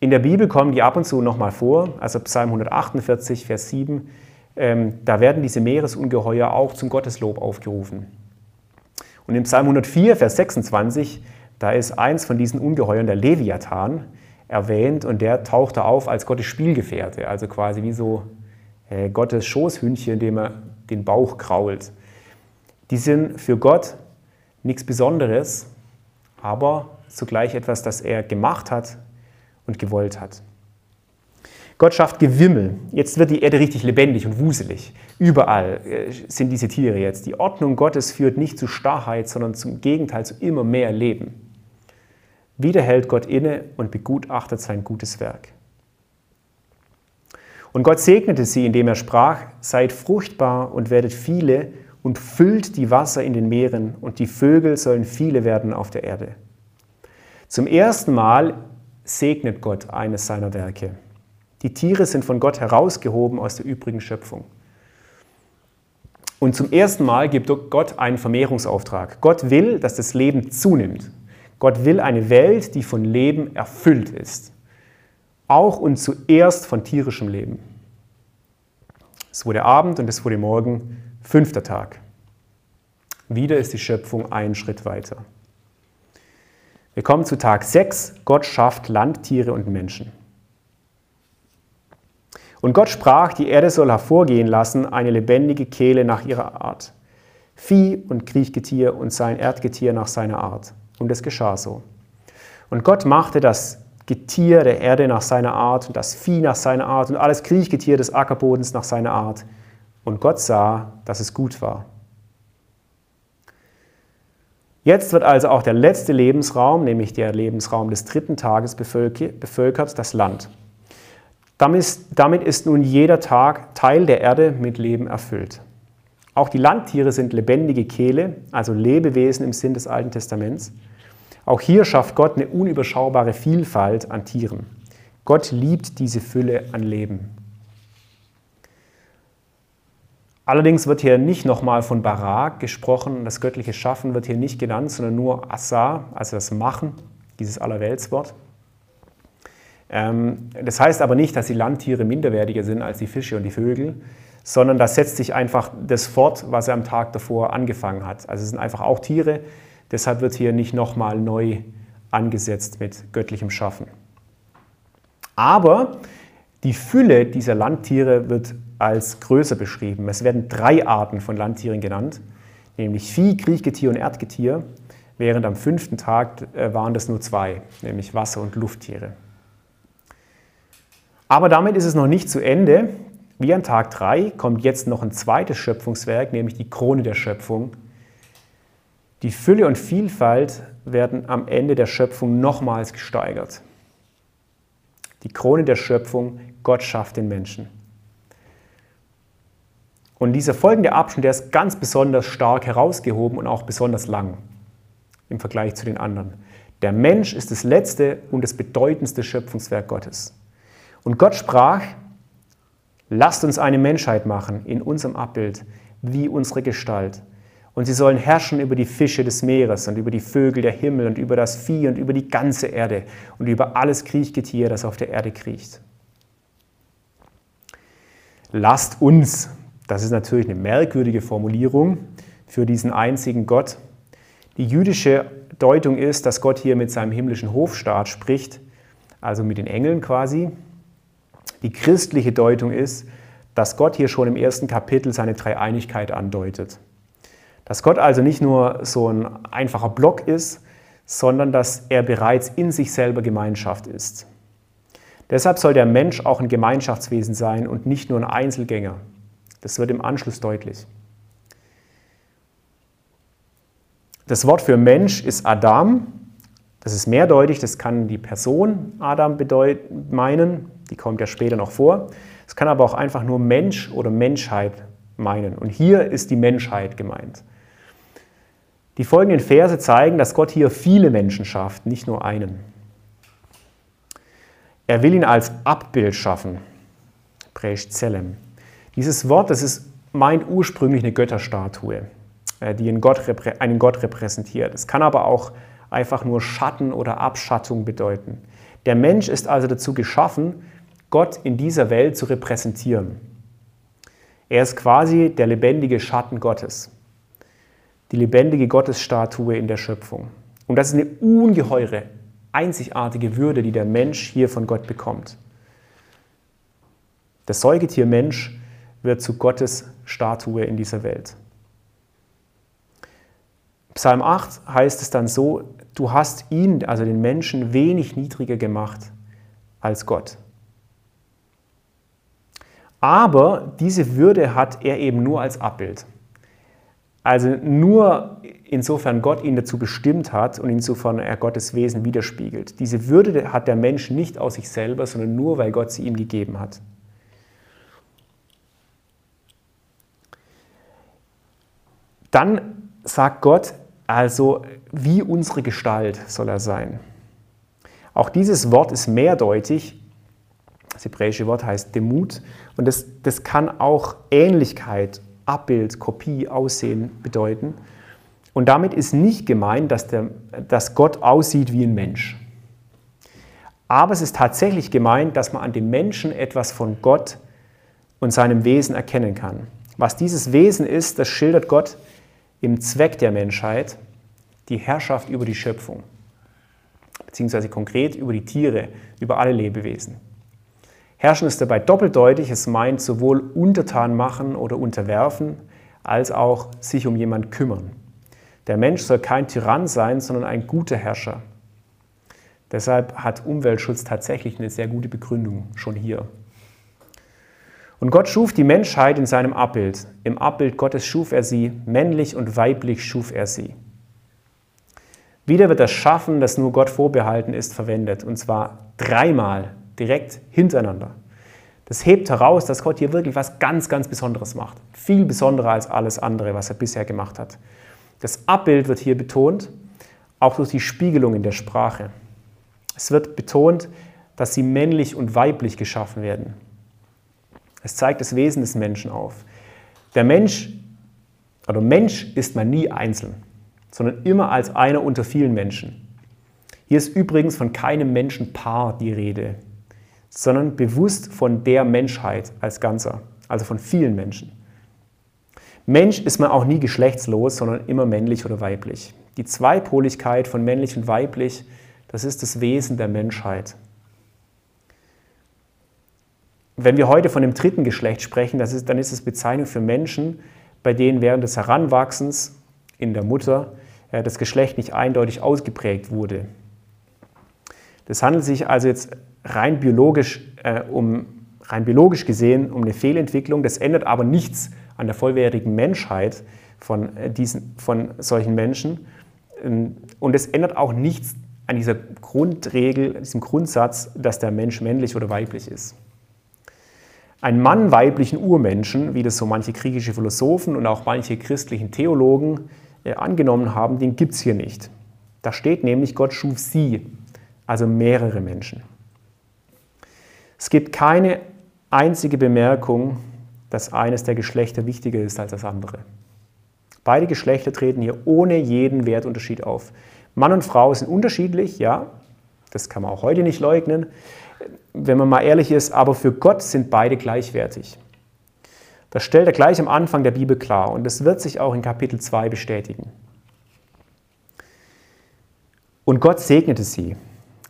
In der Bibel kommen die ab und zu nochmal vor, also Psalm 148, Vers 7, ähm, da werden diese Meeresungeheuer auch zum Gotteslob aufgerufen. Und im Psalm 104, Vers 26, da ist eins von diesen Ungeheuern, der Leviathan, erwähnt und der tauchte auf als Gottes Spielgefährte, also quasi wie so äh, Gottes Schoßhündchen, dem er den Bauch krault. Die sind für Gott nichts Besonderes, aber zugleich etwas, das er gemacht hat und gewollt hat. Gott schafft Gewimmel. Jetzt wird die Erde richtig lebendig und wuselig. Überall äh, sind diese Tiere jetzt. Die Ordnung Gottes führt nicht zu Starrheit, sondern zum Gegenteil zu immer mehr Leben. Wieder hält Gott inne und begutachtet sein gutes Werk. Und Gott segnete sie, indem er sprach, seid fruchtbar und werdet viele und füllt die Wasser in den Meeren und die Vögel sollen viele werden auf der Erde. Zum ersten Mal segnet Gott eines seiner Werke. Die Tiere sind von Gott herausgehoben aus der übrigen Schöpfung. Und zum ersten Mal gibt Gott einen Vermehrungsauftrag. Gott will, dass das Leben zunimmt. Gott will eine Welt, die von Leben erfüllt ist. Auch und zuerst von tierischem Leben. Es wurde Abend und es wurde Morgen Fünfter Tag. Wieder ist die Schöpfung einen Schritt weiter. Wir kommen zu Tag 6. Gott schafft Landtiere und Menschen. Und Gott sprach, die Erde soll hervorgehen lassen, eine lebendige Kehle nach ihrer Art. Vieh und Kriechgetier und sein Erdgetier nach seiner Art. Und es geschah so. Und Gott machte das Getier der Erde nach seiner Art und das Vieh nach seiner Art und alles Kriechgetier des Ackerbodens nach seiner Art. Und Gott sah, dass es gut war. Jetzt wird also auch der letzte Lebensraum, nämlich der Lebensraum des dritten Tages, bevölkert, das Land. Damit ist nun jeder Tag Teil der Erde mit Leben erfüllt. Auch die Landtiere sind lebendige Kehle, also Lebewesen im Sinn des Alten Testaments. Auch hier schafft Gott eine unüberschaubare Vielfalt an Tieren. Gott liebt diese Fülle an Leben. Allerdings wird hier nicht nochmal von Barak gesprochen, das göttliche Schaffen wird hier nicht genannt, sondern nur Asa, also das Machen, dieses Allerweltswort. Ähm, das heißt aber nicht, dass die Landtiere minderwertiger sind als die Fische und die Vögel, sondern das setzt sich einfach das fort, was er am Tag davor angefangen hat. Also es sind einfach auch Tiere, deshalb wird hier nicht nochmal neu angesetzt mit göttlichem Schaffen. Aber die Fülle dieser Landtiere wird als größer beschrieben. Es werden drei Arten von Landtieren genannt, nämlich Vieh, Kriechgetier und Erdgetier, während am fünften Tag äh, waren das nur zwei, nämlich Wasser- und Lufttiere. Aber damit ist es noch nicht zu Ende. Wie an Tag 3 kommt jetzt noch ein zweites Schöpfungswerk, nämlich die Krone der Schöpfung. Die Fülle und Vielfalt werden am Ende der Schöpfung nochmals gesteigert. Die Krone der Schöpfung, Gott schafft den Menschen. Und dieser folgende Abschnitt, der ist ganz besonders stark herausgehoben und auch besonders lang im Vergleich zu den anderen. Der Mensch ist das letzte und das bedeutendste Schöpfungswerk Gottes. Und Gott sprach, lasst uns eine Menschheit machen in unserem Abbild, wie unsere Gestalt. Und sie sollen herrschen über die Fische des Meeres und über die Vögel der Himmel und über das Vieh und über die ganze Erde und über alles Kriechgetier, das auf der Erde kriecht. Lasst uns das ist natürlich eine merkwürdige Formulierung für diesen einzigen Gott. Die jüdische Deutung ist, dass Gott hier mit seinem himmlischen Hofstaat spricht, also mit den Engeln quasi. Die christliche Deutung ist, dass Gott hier schon im ersten Kapitel seine Dreieinigkeit andeutet. Dass Gott also nicht nur so ein einfacher Block ist, sondern dass er bereits in sich selber Gemeinschaft ist. Deshalb soll der Mensch auch ein Gemeinschaftswesen sein und nicht nur ein Einzelgänger. Das wird im Anschluss deutlich. Das Wort für Mensch ist Adam. Das ist mehrdeutig, das kann die Person Adam meinen, die kommt ja später noch vor. Es kann aber auch einfach nur Mensch oder Menschheit meinen. Und hier ist die Menschheit gemeint. Die folgenden Verse zeigen, dass Gott hier viele Menschen schafft, nicht nur einen. Er will ihn als Abbild schaffen. Presh Zelem. Dieses Wort, das ist, meint ursprünglich eine Götterstatue, äh, die einen Gott, einen Gott repräsentiert. Es kann aber auch einfach nur Schatten oder Abschattung bedeuten. Der Mensch ist also dazu geschaffen, Gott in dieser Welt zu repräsentieren. Er ist quasi der lebendige Schatten Gottes, die lebendige Gottesstatue in der Schöpfung. Und das ist eine ungeheure, einzigartige Würde, die der Mensch hier von Gott bekommt. Das Säugetier Mensch wird zu Gottes Statue in dieser Welt. Psalm 8 heißt es dann so, du hast ihn, also den Menschen, wenig niedriger gemacht als Gott. Aber diese Würde hat er eben nur als Abbild. Also nur insofern Gott ihn dazu bestimmt hat und insofern er Gottes Wesen widerspiegelt. Diese Würde hat der Mensch nicht aus sich selber, sondern nur, weil Gott sie ihm gegeben hat. Dann sagt Gott also, wie unsere Gestalt soll er sein. Auch dieses Wort ist mehrdeutig. Das hebräische Wort heißt Demut und das, das kann auch Ähnlichkeit, Abbild, Kopie, Aussehen bedeuten. Und damit ist nicht gemeint, dass, dass Gott aussieht wie ein Mensch. Aber es ist tatsächlich gemeint, dass man an dem Menschen etwas von Gott und seinem Wesen erkennen kann. Was dieses Wesen ist, das schildert Gott im Zweck der Menschheit die Herrschaft über die Schöpfung, beziehungsweise konkret über die Tiere, über alle Lebewesen. Herrschen ist dabei doppeldeutig, es meint sowohl untertan machen oder unterwerfen, als auch sich um jemanden kümmern. Der Mensch soll kein Tyrann sein, sondern ein guter Herrscher. Deshalb hat Umweltschutz tatsächlich eine sehr gute Begründung schon hier. Und Gott schuf die Menschheit in seinem Abbild. Im Abbild Gottes schuf er sie, männlich und weiblich schuf er sie. Wieder wird das Schaffen, das nur Gott vorbehalten ist, verwendet. Und zwar dreimal direkt hintereinander. Das hebt heraus, dass Gott hier wirklich was ganz, ganz Besonderes macht. Viel besonderer als alles andere, was er bisher gemacht hat. Das Abbild wird hier betont, auch durch die Spiegelung in der Sprache. Es wird betont, dass sie männlich und weiblich geschaffen werden. Es zeigt das Wesen des Menschen auf. Der Mensch, oder Mensch ist man nie einzeln, sondern immer als einer unter vielen Menschen. Hier ist übrigens von keinem Menschenpaar die Rede, sondern bewusst von der Menschheit als Ganzer, also von vielen Menschen. Mensch ist man auch nie geschlechtslos, sondern immer männlich oder weiblich. Die Zweipoligkeit von männlich und weiblich das ist das Wesen der Menschheit. Wenn wir heute von dem dritten Geschlecht sprechen, ist, dann ist es Bezeichnung für Menschen, bei denen während des Heranwachsens in der Mutter äh, das Geschlecht nicht eindeutig ausgeprägt wurde. Das handelt sich also jetzt rein biologisch, äh, um, rein biologisch gesehen um eine Fehlentwicklung. Das ändert aber nichts an der vollwertigen Menschheit von, äh, diesen, von solchen Menschen. Ähm, und es ändert auch nichts an dieser Grundregel, diesem Grundsatz, dass der Mensch männlich oder weiblich ist. Einen Mann-weiblichen Urmenschen, wie das so manche griechische Philosophen und auch manche christlichen Theologen äh, angenommen haben, den gibt es hier nicht. Da steht nämlich, Gott schuf sie, also mehrere Menschen. Es gibt keine einzige Bemerkung, dass eines der Geschlechter wichtiger ist als das andere. Beide Geschlechter treten hier ohne jeden Wertunterschied auf. Mann und Frau sind unterschiedlich, ja, das kann man auch heute nicht leugnen, wenn man mal ehrlich ist, aber für Gott sind beide gleichwertig. Das stellt er gleich am Anfang der Bibel klar und das wird sich auch in Kapitel 2 bestätigen. Und Gott segnete sie.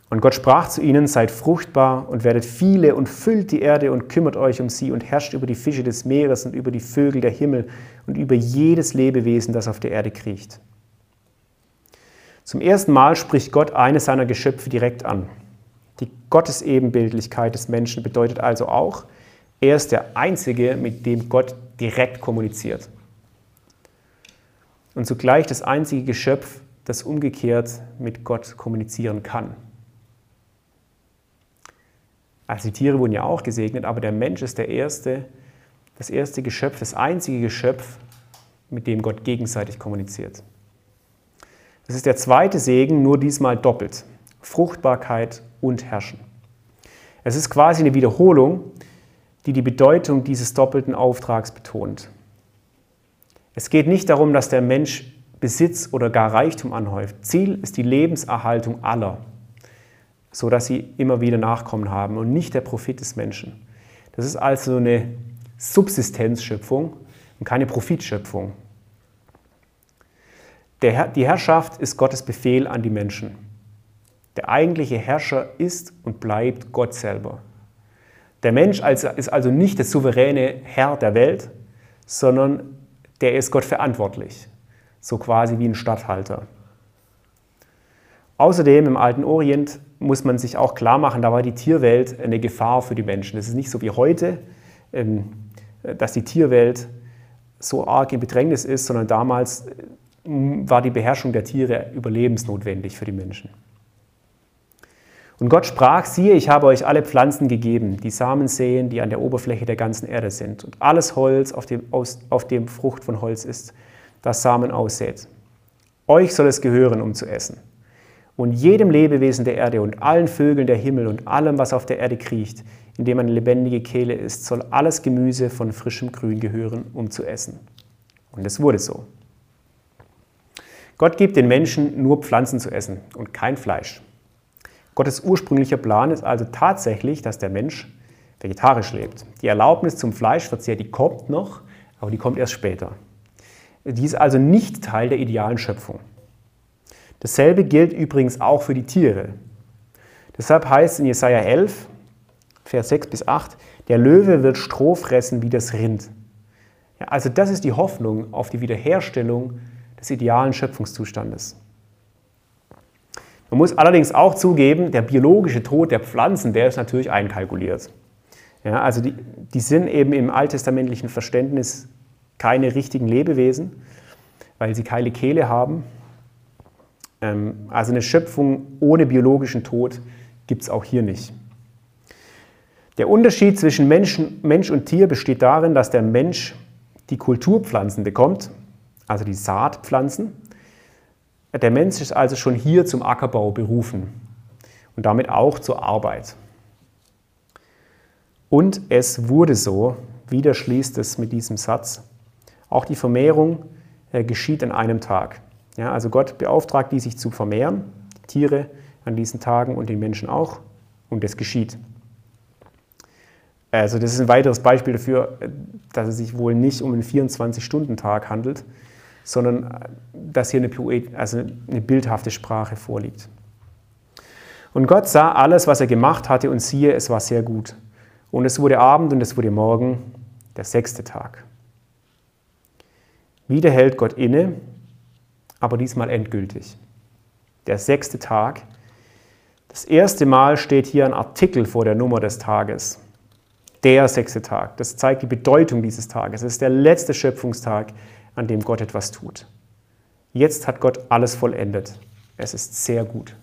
Und Gott sprach zu ihnen, seid fruchtbar und werdet viele und füllt die Erde und kümmert euch um sie und herrscht über die Fische des Meeres und über die Vögel der Himmel und über jedes Lebewesen, das auf der Erde kriecht. Zum ersten Mal spricht Gott eines seiner Geschöpfe direkt an. Die Gottesebenbildlichkeit des Menschen bedeutet also auch, er ist der Einzige, mit dem Gott direkt kommuniziert. Und zugleich das einzige Geschöpf, das umgekehrt mit Gott kommunizieren kann. Also die Tiere wurden ja auch gesegnet, aber der Mensch ist der erste, das erste Geschöpf, das einzige Geschöpf, mit dem Gott gegenseitig kommuniziert. Das ist der zweite Segen, nur diesmal doppelt. Fruchtbarkeit und Herrschen. Es ist quasi eine Wiederholung, die die Bedeutung dieses doppelten Auftrags betont. Es geht nicht darum, dass der Mensch Besitz oder gar Reichtum anhäuft. Ziel ist die Lebenserhaltung aller, sodass sie immer wieder Nachkommen haben und nicht der Profit des Menschen. Das ist also eine Subsistenzschöpfung und keine Profitschöpfung. Der, die Herrschaft ist Gottes Befehl an die Menschen. Der eigentliche Herrscher ist und bleibt Gott selber. Der Mensch ist also nicht der souveräne Herr der Welt, sondern der ist Gott verantwortlich, so quasi wie ein Statthalter. Außerdem im alten Orient muss man sich auch klar machen, da war die Tierwelt eine Gefahr für die Menschen. Es ist nicht so wie heute, ähm, dass die Tierwelt so arg in Bedrängnis ist, sondern damals war die Beherrschung der Tiere überlebensnotwendig für die Menschen. Und Gott sprach, siehe, ich habe euch alle Pflanzen gegeben, die Samen säen, die an der Oberfläche der ganzen Erde sind, und alles Holz, auf dem, aus, auf dem Frucht von Holz ist, das Samen aussät. Euch soll es gehören, um zu essen. Und jedem Lebewesen der Erde und allen Vögeln der Himmel und allem, was auf der Erde kriecht, in dem eine lebendige Kehle ist, soll alles Gemüse von frischem Grün gehören, um zu essen. Und es wurde so. Gott gibt den Menschen nur Pflanzen zu essen und kein Fleisch. Gottes ursprünglicher Plan ist also tatsächlich, dass der Mensch vegetarisch lebt. Die Erlaubnis zum Fleischverzehr, die kommt noch, aber die kommt erst später. Die ist also nicht Teil der idealen Schöpfung. Dasselbe gilt übrigens auch für die Tiere. Deshalb heißt in Jesaja 11, Vers 6 bis 8, der Löwe wird Stroh fressen wie das Rind. Ja, also das ist die Hoffnung auf die Wiederherstellung des idealen Schöpfungszustandes. Man muss allerdings auch zugeben, der biologische Tod der Pflanzen, der ist natürlich einkalkuliert. Ja, also die, die sind eben im alttestamentlichen Verständnis keine richtigen Lebewesen, weil sie keine Kehle haben. Ähm, also eine Schöpfung ohne biologischen Tod gibt es auch hier nicht. Der Unterschied zwischen Menschen, Mensch und Tier besteht darin, dass der Mensch die Kulturpflanzen bekommt, also die Saatpflanzen, der Mensch ist also schon hier zum Ackerbau berufen und damit auch zur Arbeit. Und es wurde so, wieder schließt es mit diesem Satz, auch die Vermehrung äh, geschieht an einem Tag. Ja, also Gott beauftragt die, sich zu vermehren, die Tiere an diesen Tagen und den Menschen auch, und es geschieht. Also das ist ein weiteres Beispiel dafür, äh, dass es sich wohl nicht um einen 24-Stunden-Tag handelt, sondern äh, dass hier eine, Poet, also eine bildhafte Sprache vorliegt. Und Gott sah alles, was er gemacht hatte, und siehe, es war sehr gut. Und es wurde Abend und es wurde Morgen, der sechste Tag. Wieder hält Gott inne, aber diesmal endgültig. Der sechste Tag. Das erste Mal steht hier ein Artikel vor der Nummer des Tages. Der sechste Tag. Das zeigt die Bedeutung dieses Tages. Es ist der letzte Schöpfungstag an dem Gott etwas tut. Jetzt hat Gott alles vollendet. Es ist sehr gut.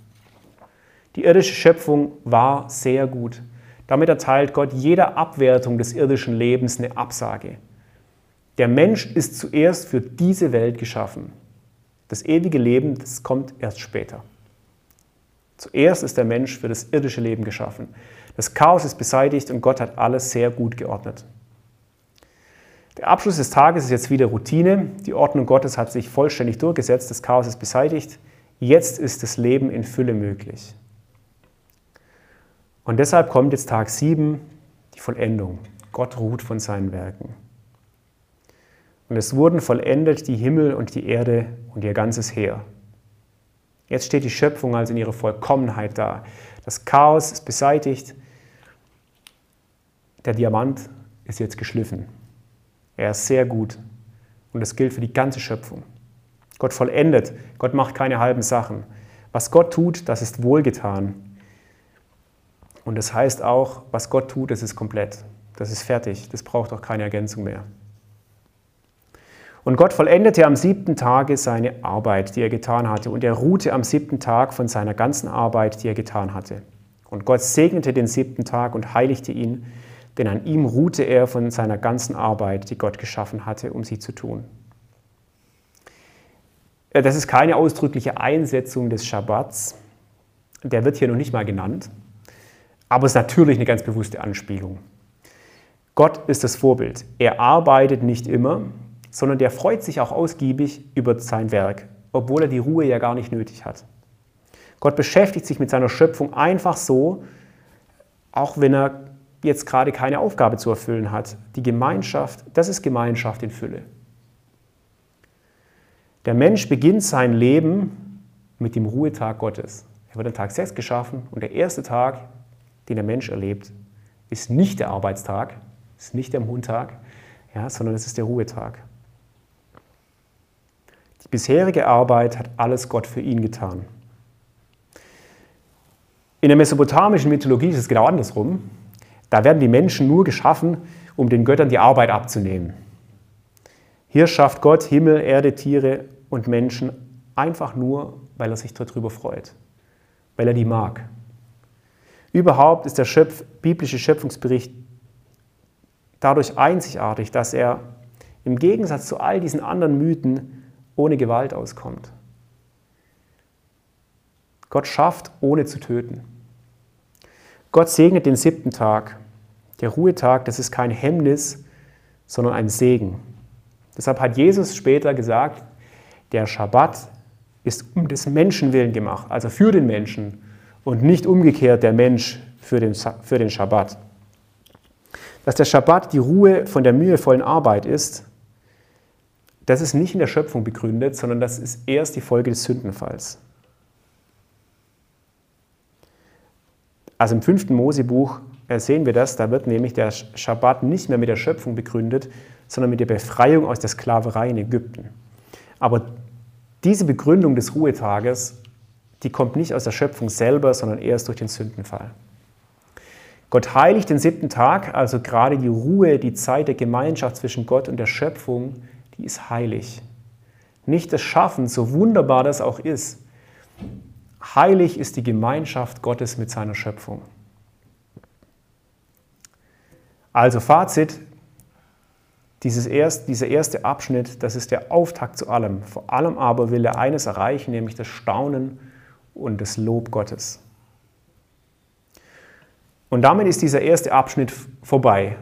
Die irdische Schöpfung war sehr gut. Damit erteilt Gott jeder Abwertung des irdischen Lebens eine Absage. Der Mensch ist zuerst für diese Welt geschaffen. Das ewige Leben, das kommt erst später. Zuerst ist der Mensch für das irdische Leben geschaffen. Das Chaos ist beseitigt und Gott hat alles sehr gut geordnet. Der Abschluss des Tages ist jetzt wieder Routine. Die Ordnung Gottes hat sich vollständig durchgesetzt, das Chaos ist beseitigt. Jetzt ist das Leben in Fülle möglich. Und deshalb kommt jetzt Tag 7, die Vollendung. Gott ruht von seinen Werken. Und es wurden vollendet die Himmel und die Erde und ihr ganzes Heer. Jetzt steht die Schöpfung also in ihrer Vollkommenheit da. Das Chaos ist beseitigt. Der Diamant ist jetzt geschliffen. Er ist sehr gut. Und das gilt für die ganze Schöpfung. Gott vollendet. Gott macht keine halben Sachen. Was Gott tut, das ist wohlgetan. Und das heißt auch, was Gott tut, das ist komplett. Das ist fertig. Das braucht auch keine Ergänzung mehr. Und Gott vollendete am siebten Tage seine Arbeit, die er getan hatte. Und er ruhte am siebten Tag von seiner ganzen Arbeit, die er getan hatte. Und Gott segnete den siebten Tag und heiligte ihn, denn an ihm ruhte er von seiner ganzen Arbeit, die Gott geschaffen hatte, um sie zu tun. Äh, das ist keine ausdrückliche Einsetzung des Schabbats. Der wird hier noch nicht mal genannt. Aber es ist natürlich eine ganz bewusste Anspielung. Gott ist das Vorbild. Er arbeitet nicht immer, sondern der freut sich auch ausgiebig über sein Werk, obwohl er die Ruhe ja gar nicht nötig hat. Gott beschäftigt sich mit seiner Schöpfung einfach so, auch wenn er jetzt gerade keine Aufgabe zu erfüllen hat. Die Gemeinschaft, das ist Gemeinschaft in Fülle. Der Mensch beginnt sein Leben mit dem Ruhetag Gottes. Er wird an Tag 6 geschaffen und der erste Tag, den der Mensch erlebt, ist nicht der Arbeitstag, ist nicht der Montag, ja, sondern es ist der Ruhetag. Die bisherige Arbeit hat alles Gott für ihn getan. In der mesopotamischen Mythologie ist es genau andersrum. Da werden die Menschen nur geschaffen, um den Göttern die Arbeit abzunehmen. Hier schafft Gott Himmel, Erde, Tiere und Menschen einfach nur, weil er sich darüber freut, weil er die mag. Überhaupt ist der Schöpf, biblische Schöpfungsbericht dadurch einzigartig, dass er im Gegensatz zu all diesen anderen Mythen ohne Gewalt auskommt. Gott schafft, ohne zu töten. Gott segnet den siebten Tag. Der Ruhetag, das ist kein Hemmnis, sondern ein Segen. Deshalb hat Jesus später gesagt, der Schabbat ist um des Menschen willen gemacht, also für den Menschen und nicht umgekehrt der Mensch für den, für den Schabbat. Dass der Schabbat die Ruhe von der mühevollen Arbeit ist, das ist nicht in der Schöpfung begründet, sondern das ist erst die Folge des Sündenfalls. Also im fünften Mosebuch äh, sehen wir das, da wird nämlich der Schabbat nicht mehr mit der Schöpfung begründet, sondern mit der Befreiung aus der Sklaverei in Ägypten. Aber diese Begründung des Ruhetages, die kommt nicht aus der Schöpfung selber, sondern erst durch den Sündenfall. Gott heiligt den siebten Tag, also gerade die Ruhe, die Zeit der Gemeinschaft zwischen Gott und der Schöpfung, die ist heilig. Nicht das Schaffen, so wunderbar das auch ist. Heilig ist die Gemeinschaft Gottes mit seiner Schöpfung. Also Fazit, dieses erst, dieser erste Abschnitt, das ist der Auftakt zu allem. Vor allem aber will er eines erreichen, nämlich das Staunen und das Lob Gottes. Und damit ist dieser erste Abschnitt vorbei.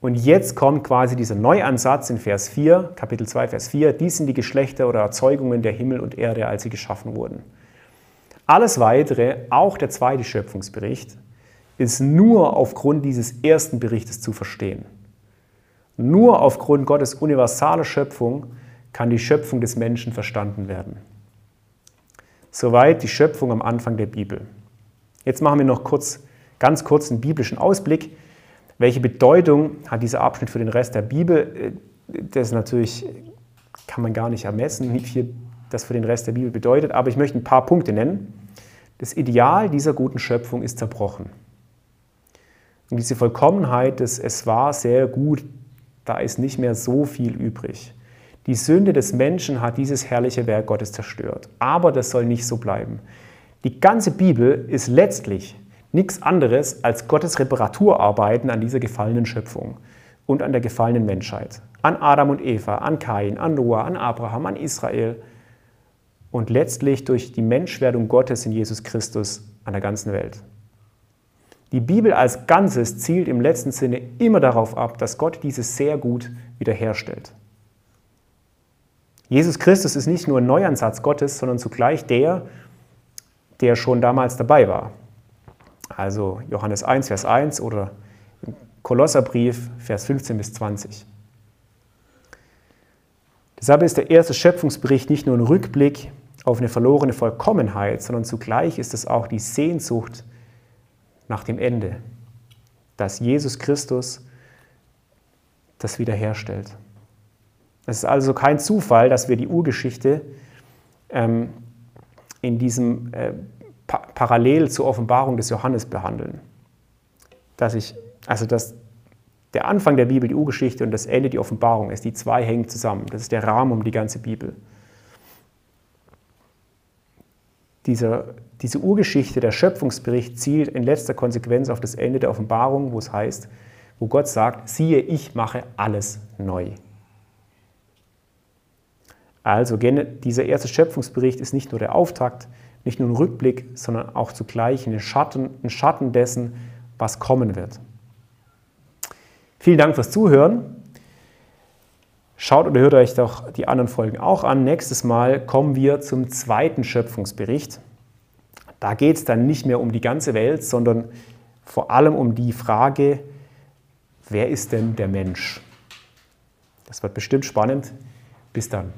Und jetzt kommt quasi dieser Neuansatz in Vers 4, Kapitel 2, Vers 4. Dies sind die Geschlechter oder Erzeugungen der Himmel und Erde, als sie geschaffen wurden. Alles weitere, auch der zweite Schöpfungsbericht, ist nur aufgrund dieses ersten Berichtes zu verstehen. Nur aufgrund Gottes universaler Schöpfung kann die Schöpfung des Menschen verstanden werden. Soweit die Schöpfung am Anfang der Bibel. Jetzt machen wir noch kurz ganz kurz einen biblischen Ausblick. Welche Bedeutung hat dieser Abschnitt für den Rest der Bibel? Das natürlich kann man gar nicht ermessen, wie das für den Rest der Bibel bedeutet, aber ich möchte ein paar Punkte nennen. Das Ideal dieser guten Schöpfung ist zerbrochen. Und diese Vollkommenheit des Es war sehr gut, da ist nicht mehr so viel übrig. Die Sünde des Menschen hat dieses herrliche Werk Gottes zerstört. Aber das soll nicht so bleiben. Die ganze Bibel ist letztlich nichts anderes als Gottes Reparaturarbeiten an dieser gefallenen Schöpfung und an der gefallenen Menschheit. An Adam und Eva, an Kain, an Noah, an Abraham, an Israel und letztlich durch die Menschwerdung Gottes in Jesus Christus an der ganzen Welt. Die Bibel als Ganzes zielt im letzten Sinne immer darauf ab, dass Gott dieses sehr gut wiederherstellt. Jesus Christus ist nicht nur ein Neuansatz Gottes, sondern zugleich der, der schon damals dabei war. Also Johannes 1, Vers 1 oder Kolosserbrief, Vers 15 bis 20. Deshalb ist der erste Schöpfungsbericht nicht nur ein Rückblick auf eine verlorene Vollkommenheit, sondern zugleich ist es auch die Sehnsucht nach dem Ende, dass Jesus Christus das wiederherstellt. Es ist also kein Zufall, dass wir die Urgeschichte ähm, in diesem äh, pa parallel zur Offenbarung des Johannes behandeln. Dass ich, also dass der Anfang der Bibel die Urgeschichte und das Ende die Offenbarung ist. Die zwei hängen zusammen. Das ist der Rahmen um die ganze Bibel. Dieser, diese Urgeschichte, der Schöpfungsbericht, zielt in letzter Konsequenz auf das Ende der Offenbarung, wo es heißt, wo Gott sagt, siehe, ich mache alles neu. Also dieser erste Schöpfungsbericht ist nicht nur der Auftakt, nicht nur ein Rückblick, sondern auch zugleich ein Schatten, ein Schatten dessen, was kommen wird. Vielen Dank fürs Zuhören. Schaut oder hört euch doch die anderen Folgen auch an. Nächstes Mal kommen wir zum zweiten Schöpfungsbericht. Da geht es dann nicht mehr um die ganze Welt, sondern vor allem um die Frage, wer ist denn der Mensch? Das wird bestimmt spannend. Bis dann.